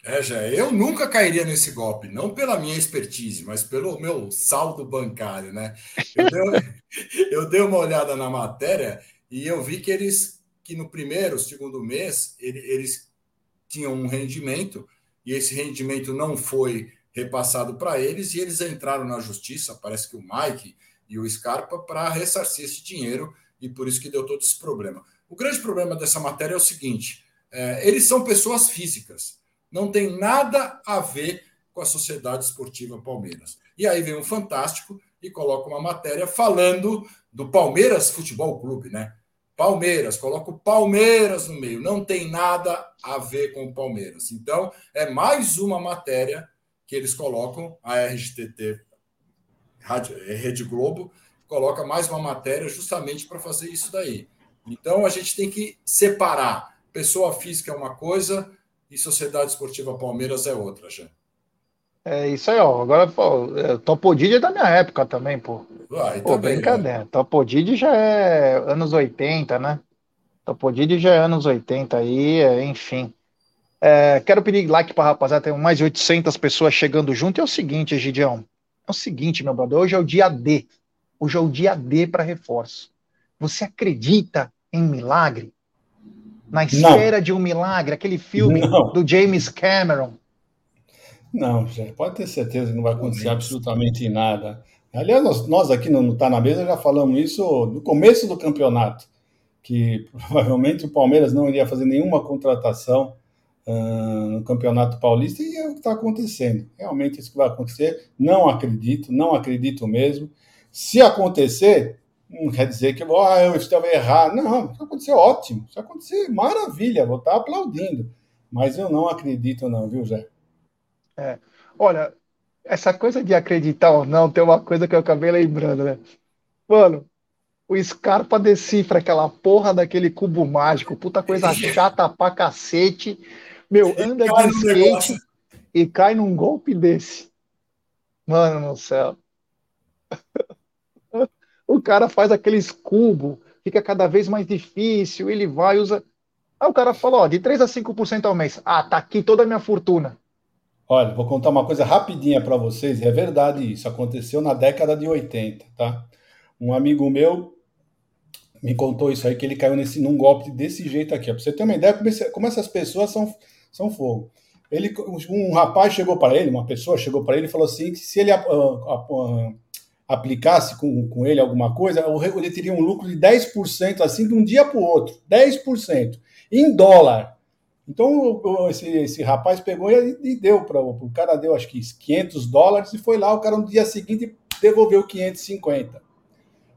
É, já, eu nunca cairia nesse golpe, não pela minha expertise, mas pelo meu saldo bancário, né? Eu dei, eu dei uma olhada na matéria e eu vi que eles que no primeiro, segundo mês, ele, eles tinham um rendimento e esse rendimento não foi repassado para eles e eles entraram na justiça, parece que o Mike e o Scarpa, para ressarcir esse dinheiro e por isso que deu todo esse problema. O grande problema dessa matéria é o seguinte: é, eles são pessoas físicas, não tem nada a ver com a Sociedade Esportiva Palmeiras. E aí vem um Fantástico e coloca uma matéria falando do Palmeiras Futebol Clube, né? Palmeiras, coloca o Palmeiras no meio, não tem nada a ver com o Palmeiras. Então, é mais uma matéria que eles colocam, a RGTT, é, Rede Globo, coloca mais uma matéria justamente para fazer isso daí. Então, a gente tem que separar pessoa física é uma coisa e Sociedade Esportiva Palmeiras é outra, já. É isso aí, ó. Agora, pô, é, Topodid é da minha época também, pô. Vai, pô, também, brincadeira. Né? Topodid já é anos 80, né? Topodid já é anos 80 aí, é, enfim. É, quero pedir like para rapaziada, tem mais de 800 pessoas chegando junto. E é o seguinte, Gideão. É o seguinte, meu brother, hoje é o dia D. Hoje é o dia D para reforço. Você acredita em milagre? Na esfera Não. de um milagre, aquele filme Não. do James Cameron. Não, pode ter certeza que não vai acontecer absolutamente nada. Aliás, nós, nós aqui no Tá na Mesa já falamos isso no começo do campeonato, que provavelmente o Palmeiras não iria fazer nenhuma contratação uh, no Campeonato Paulista, e é o que está acontecendo. Realmente isso que vai acontecer. Não acredito, não acredito mesmo. Se acontecer, não quer dizer que oh, eu estava errado. Não, se acontecer, ótimo. Se acontecer, maravilha, vou estar aplaudindo. Mas eu não acredito, não, viu, Zé? É. Olha, essa coisa de acreditar ou não, tem uma coisa que eu acabei lembrando, né? Mano, o Scarpa decifra aquela porra daquele cubo mágico, puta coisa chata pra cacete. Meu, anda de skate e cai num golpe desse. Mano no céu. O cara faz aqueles cubos, fica cada vez mais difícil, ele vai, usa. Aí o cara fala, ó, de 3 a 5% ao mês. Ah, tá aqui toda a minha fortuna. Olha, vou contar uma coisa rapidinha para vocês, é verdade isso, aconteceu na década de 80, tá? Um amigo meu me contou isso aí, que ele caiu nesse, num golpe desse jeito aqui. Para você ter uma ideia como, esse, como essas pessoas são, são fogo. Ele, um rapaz chegou para ele, uma pessoa chegou para ele e falou assim, que se ele uh, uh, aplicasse com, com ele alguma coisa, ele teria um lucro de 10%, assim, de um dia para o outro. 10%. Em dólar. Então, esse, esse rapaz pegou e, e deu para o cara, deu acho que 500 dólares, e foi lá, o cara no dia seguinte devolveu 550.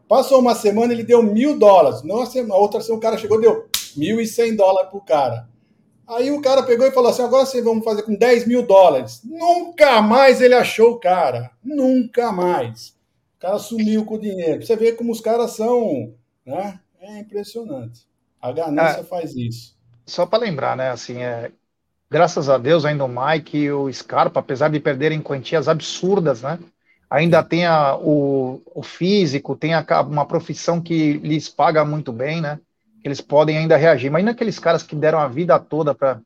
Passou uma semana, ele deu mil dólares. Nossa, a outra semana o cara chegou deu 1.100 dólares pro cara. Aí o cara pegou e falou assim: agora vocês vão fazer com 10 mil dólares. Nunca mais ele achou o cara. Nunca mais cara sumiu com o dinheiro. Você vê como os caras são, né? É impressionante. A ganância é, faz isso. Só para lembrar, né? Assim, é, graças a Deus ainda o Mike e o Scarpa, apesar de perderem quantias absurdas, né? Ainda tem a, o, o físico, tem a, uma profissão que lhes paga muito bem, né? Eles podem ainda reagir. Imagina aqueles caras que deram a vida toda para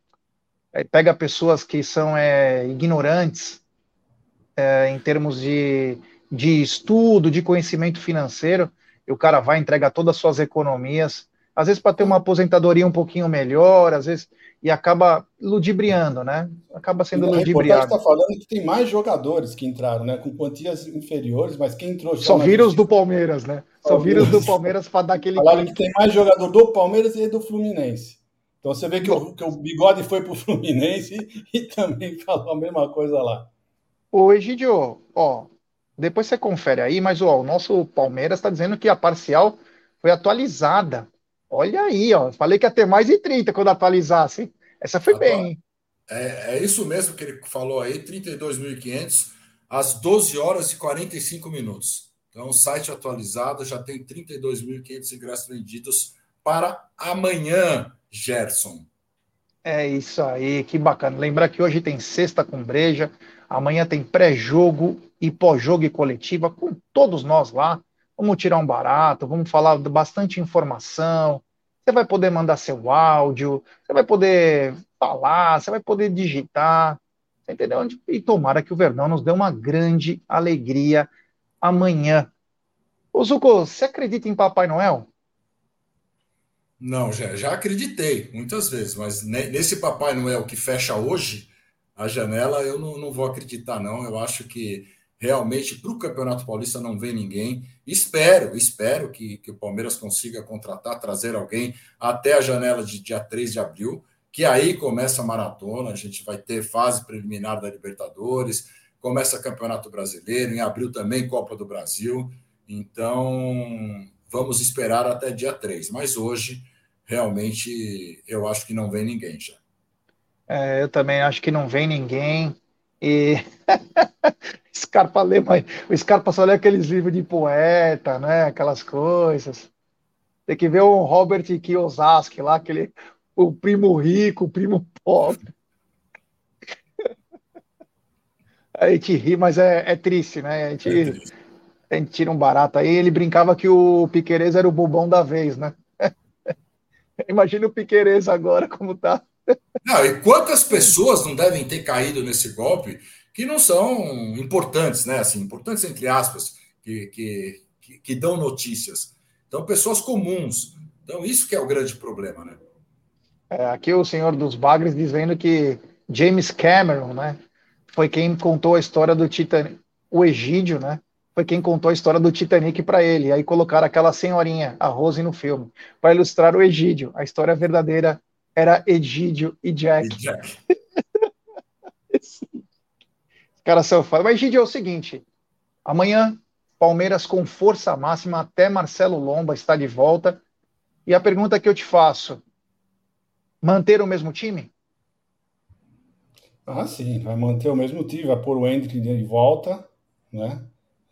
é, pega pessoas que são é, ignorantes é, em termos de de estudo, de conhecimento financeiro, e o cara vai entregar todas as suas economias, às vezes para ter uma aposentadoria um pouquinho melhor, às vezes e acaba ludibriando, né? Acaba sendo e ludibriado. está falando que tem mais jogadores que entraram, né? Com quantias inferiores, mas quem entrou só vírus do Palmeiras, né? Só vírus do Palmeiras para dar aquele. Falaram que tem mais jogador do Palmeiras e do Fluminense. Então você vê que, o, que o Bigode foi para o Fluminense e, e também falou a mesma coisa lá. Ô, Egidio, ó, depois você confere aí, mas ó, o nosso Palmeiras está dizendo que a parcial foi atualizada. Olha aí, ó. Falei que ia ter mais de 30 quando atualizasse. Essa foi Agora, bem. É, é, isso mesmo que ele falou aí, 32.500 às 12 horas e 45 minutos. Então, o site atualizado já tem 32.500 ingressos vendidos para amanhã, Gerson. É isso aí, que bacana. Lembrar que hoje tem sexta com breja, amanhã tem pré-jogo e pós-jogo e coletiva com todos nós lá. Vamos tirar um barato, vamos falar bastante informação. Você vai poder mandar seu áudio, você vai poder falar, você vai poder digitar, entendeu? E tomara que o Verdão nos dê uma grande alegria amanhã. Ô Zuko, você acredita em Papai Noel? Não, já, já acreditei muitas vezes, mas nesse Papai Noel que fecha hoje a janela, eu não, não vou acreditar, não. Eu acho que realmente para o Campeonato Paulista não vem ninguém. Espero, espero que, que o Palmeiras consiga contratar, trazer alguém até a janela de dia 3 de abril, que aí começa a maratona, a gente vai ter fase preliminar da Libertadores, começa Campeonato Brasileiro, em abril também Copa do Brasil. Então, vamos esperar até dia 3. Mas hoje, realmente, eu acho que não vem ninguém já. É, eu também acho que não vem ninguém. E Scarpa lê, mas o Scarpa só lê aqueles livros de poeta, né? Aquelas coisas. Tem que ver o Robert Kiyosaki lá, aquele o primo rico, o primo pobre. A gente ri, mas é, é triste, né? A gente, é a gente tira um barato aí. Ele brincava que o Piqueires era o bobão da vez, né? Imagina o Piqueires agora como tá. Não, e quantas pessoas não devem ter caído nesse golpe que não são importantes, né? Assim, importantes entre aspas, que, que, que, que dão notícias. Então, pessoas comuns. Então, isso que é o grande problema, né? É, aqui o senhor dos bagres dizendo que James Cameron, né, foi quem contou a história do Titanic, o Egídio, né, foi quem contou a história do Titanic para ele. Aí colocaram aquela senhorinha, a Rose, no filme, para ilustrar o Egídio. A história verdadeira era Egídio e Jack. E Jack. Os caras são foda. Mas, Egídio, é o seguinte: amanhã, Palmeiras com força máxima, até Marcelo Lomba está de volta. E a pergunta que eu te faço: manter o mesmo time? Ah, sim, vai manter o mesmo time, vai pôr o Hendrick de volta, né?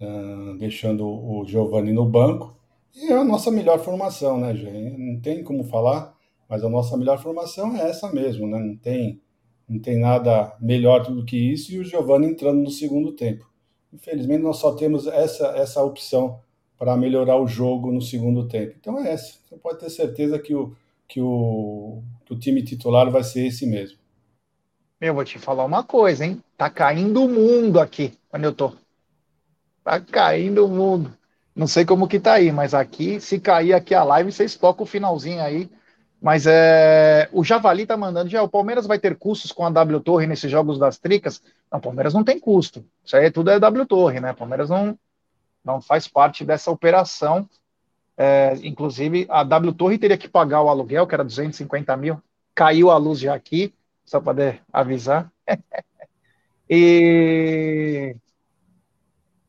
uh, deixando o Giovanni no banco. E é a nossa melhor formação, né, gente? Não tem como falar, mas a nossa melhor formação é essa mesmo, né? Não tem, não tem nada melhor do que isso e o Giovanni entrando no segundo tempo. Infelizmente, nós só temos essa, essa opção para melhorar o jogo no segundo tempo. Então é essa. Você pode ter certeza que o, que o, que o time titular vai ser esse mesmo. Eu vou te falar uma coisa, hein? Tá caindo o mundo aqui, onde eu tô. Tá caindo o mundo. Não sei como que tá aí, mas aqui, se cair aqui a live, vocês tocam o finalzinho aí. Mas é, o Javali tá mandando, já o Palmeiras vai ter custos com a W Torre nesses jogos das tricas? Não, o Palmeiras não tem custo. Isso aí tudo é W Torre, né? O Palmeiras não, não faz parte dessa operação. É, inclusive, a W Torre teria que pagar o aluguel, que era 250 mil. Caiu a luz já aqui, só para poder avisar. e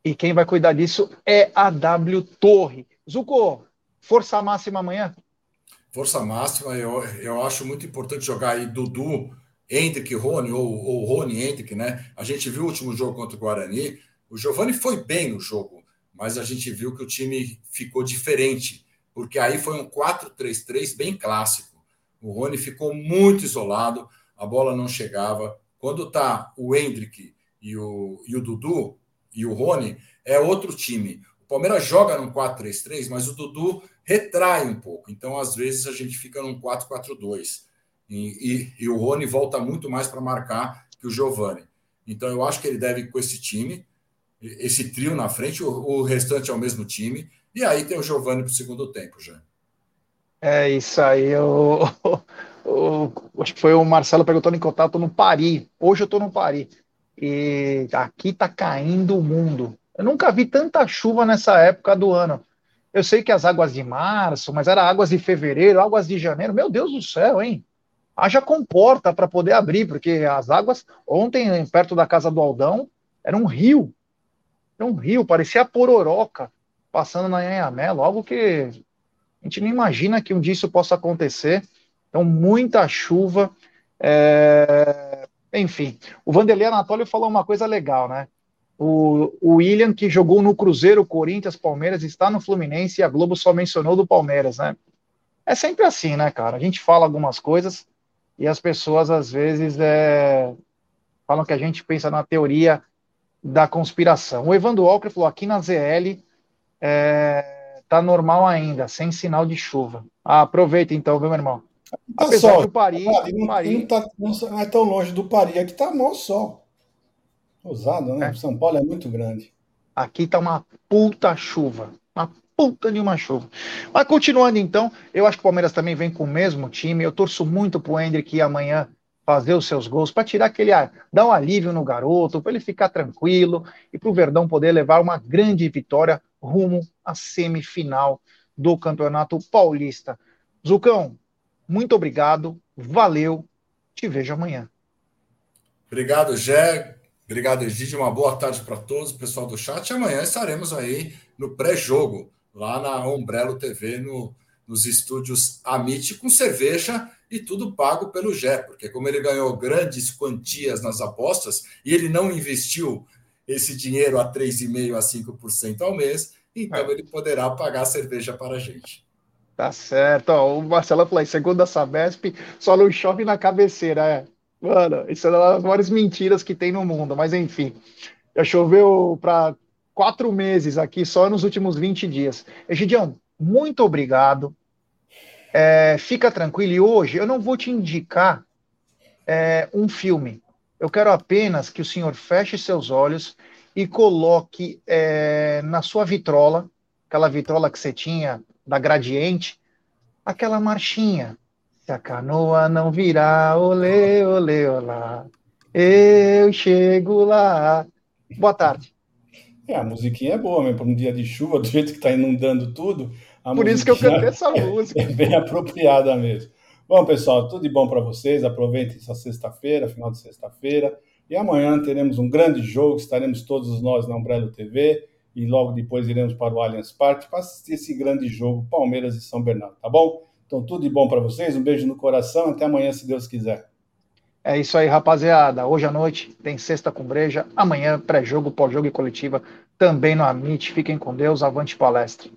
e quem vai cuidar disso é a W Torre. Zuko, força máxima amanhã? Força máxima, eu, eu acho muito importante jogar aí Dudu, Hendrick, Rony, ou, ou Rony, Hendrick, né? A gente viu o último jogo contra o Guarani, o Giovani foi bem no jogo, mas a gente viu que o time ficou diferente, porque aí foi um 4-3-3 bem clássico. O Rony ficou muito isolado, a bola não chegava. Quando tá o Hendrick e o, e o Dudu, e o Rony, é outro time. Palmeiras joga num 4-3-3, mas o Dudu retrai um pouco. Então, às vezes, a gente fica num 4-4-2. E, e, e, o Rony volta muito mais para marcar que o Giovani. Então, eu acho que ele deve ir com esse time, esse trio na frente, o, o restante é o mesmo time. E aí tem o Giovani para o segundo tempo já. É isso aí. Eu, acho que foi o Marcelo perguntando em contato no Paris. Hoje eu estou no Paris e aqui tá caindo o mundo. Eu nunca vi tanta chuva nessa época do ano. Eu sei que as águas de março, mas era águas de fevereiro, águas de janeiro. Meu Deus do céu, hein? Haja comporta para poder abrir, porque as águas, ontem, perto da casa do Aldão, era um rio. Era um rio, parecia pororoca passando na Anhanhamelo, algo que a gente não imagina que um dia isso possa acontecer. Então, muita chuva. É... Enfim, o Vanderlei Anatólio falou uma coisa legal, né? O, o William, que jogou no Cruzeiro, Corinthians, Palmeiras, está no Fluminense e a Globo só mencionou do Palmeiras, né? É sempre assim, né, cara? A gente fala algumas coisas e as pessoas, às vezes, é... falam que a gente pensa na teoria da conspiração. O Evandro Walker falou: aqui na ZL é... tá normal ainda, sem sinal de chuva. Ah, aproveita então, viu, meu irmão? Tá Apesar sol. do Paris, não, Paris... Não, tá, não é tão longe do Paris, aqui tá mal sol. Ousado, né? É. São Paulo é muito grande. Aqui tá uma puta chuva. Uma puta de uma chuva. Mas continuando então, eu acho que o Palmeiras também vem com o mesmo time. Eu torço muito pro Hendrick amanhã fazer os seus gols, para tirar aquele ar, dar um alívio no garoto, para ele ficar tranquilo e para o Verdão poder levar uma grande vitória rumo à semifinal do Campeonato Paulista. Zucão, muito obrigado, valeu, te vejo amanhã. Obrigado, Gé. Obrigado, Egídio. Uma boa tarde para todos, pessoal do chat. Amanhã estaremos aí no pré-jogo, lá na Umbrello TV, no, nos estúdios Amit, com cerveja e tudo pago pelo Gé, porque como ele ganhou grandes quantias nas apostas e ele não investiu esse dinheiro a 3,5% a 5% ao mês, então é. ele poderá pagar a cerveja para a gente. Tá certo. Ó, o Marcelo falou aí, segundo a Sabesp, só não chove na cabeceira. É. Mano, isso é uma das maiores mentiras que tem no mundo, mas enfim. Já choveu para quatro meses aqui, só nos últimos 20 dias. Egidião, muito obrigado. É, fica tranquilo. E hoje eu não vou te indicar é, um filme. Eu quero apenas que o senhor feche seus olhos e coloque é, na sua vitrola, aquela vitrola que você tinha da Gradiente, aquela marchinha. Se a canoa não virar, olê, olê, olá, eu chego lá. Boa tarde. É, a musiquinha é boa, mesmo para um dia de chuva, do jeito que está inundando tudo. Por isso que eu cantei essa música. É bem apropriada mesmo. Bom, pessoal, tudo de bom para vocês. Aproveitem essa sexta-feira, final de sexta-feira. E amanhã teremos um grande jogo, estaremos todos nós na Umbrella TV e logo depois iremos para o Allianz Parque para assistir esse grande jogo Palmeiras e São Bernardo, tá bom? Então tudo de bom para vocês, um beijo no coração, até amanhã se Deus quiser. É isso aí, rapaziada. Hoje à noite tem sexta com breja, amanhã pré-jogo, pós-jogo e coletiva também no Amit. Fiquem com Deus, avante palestra.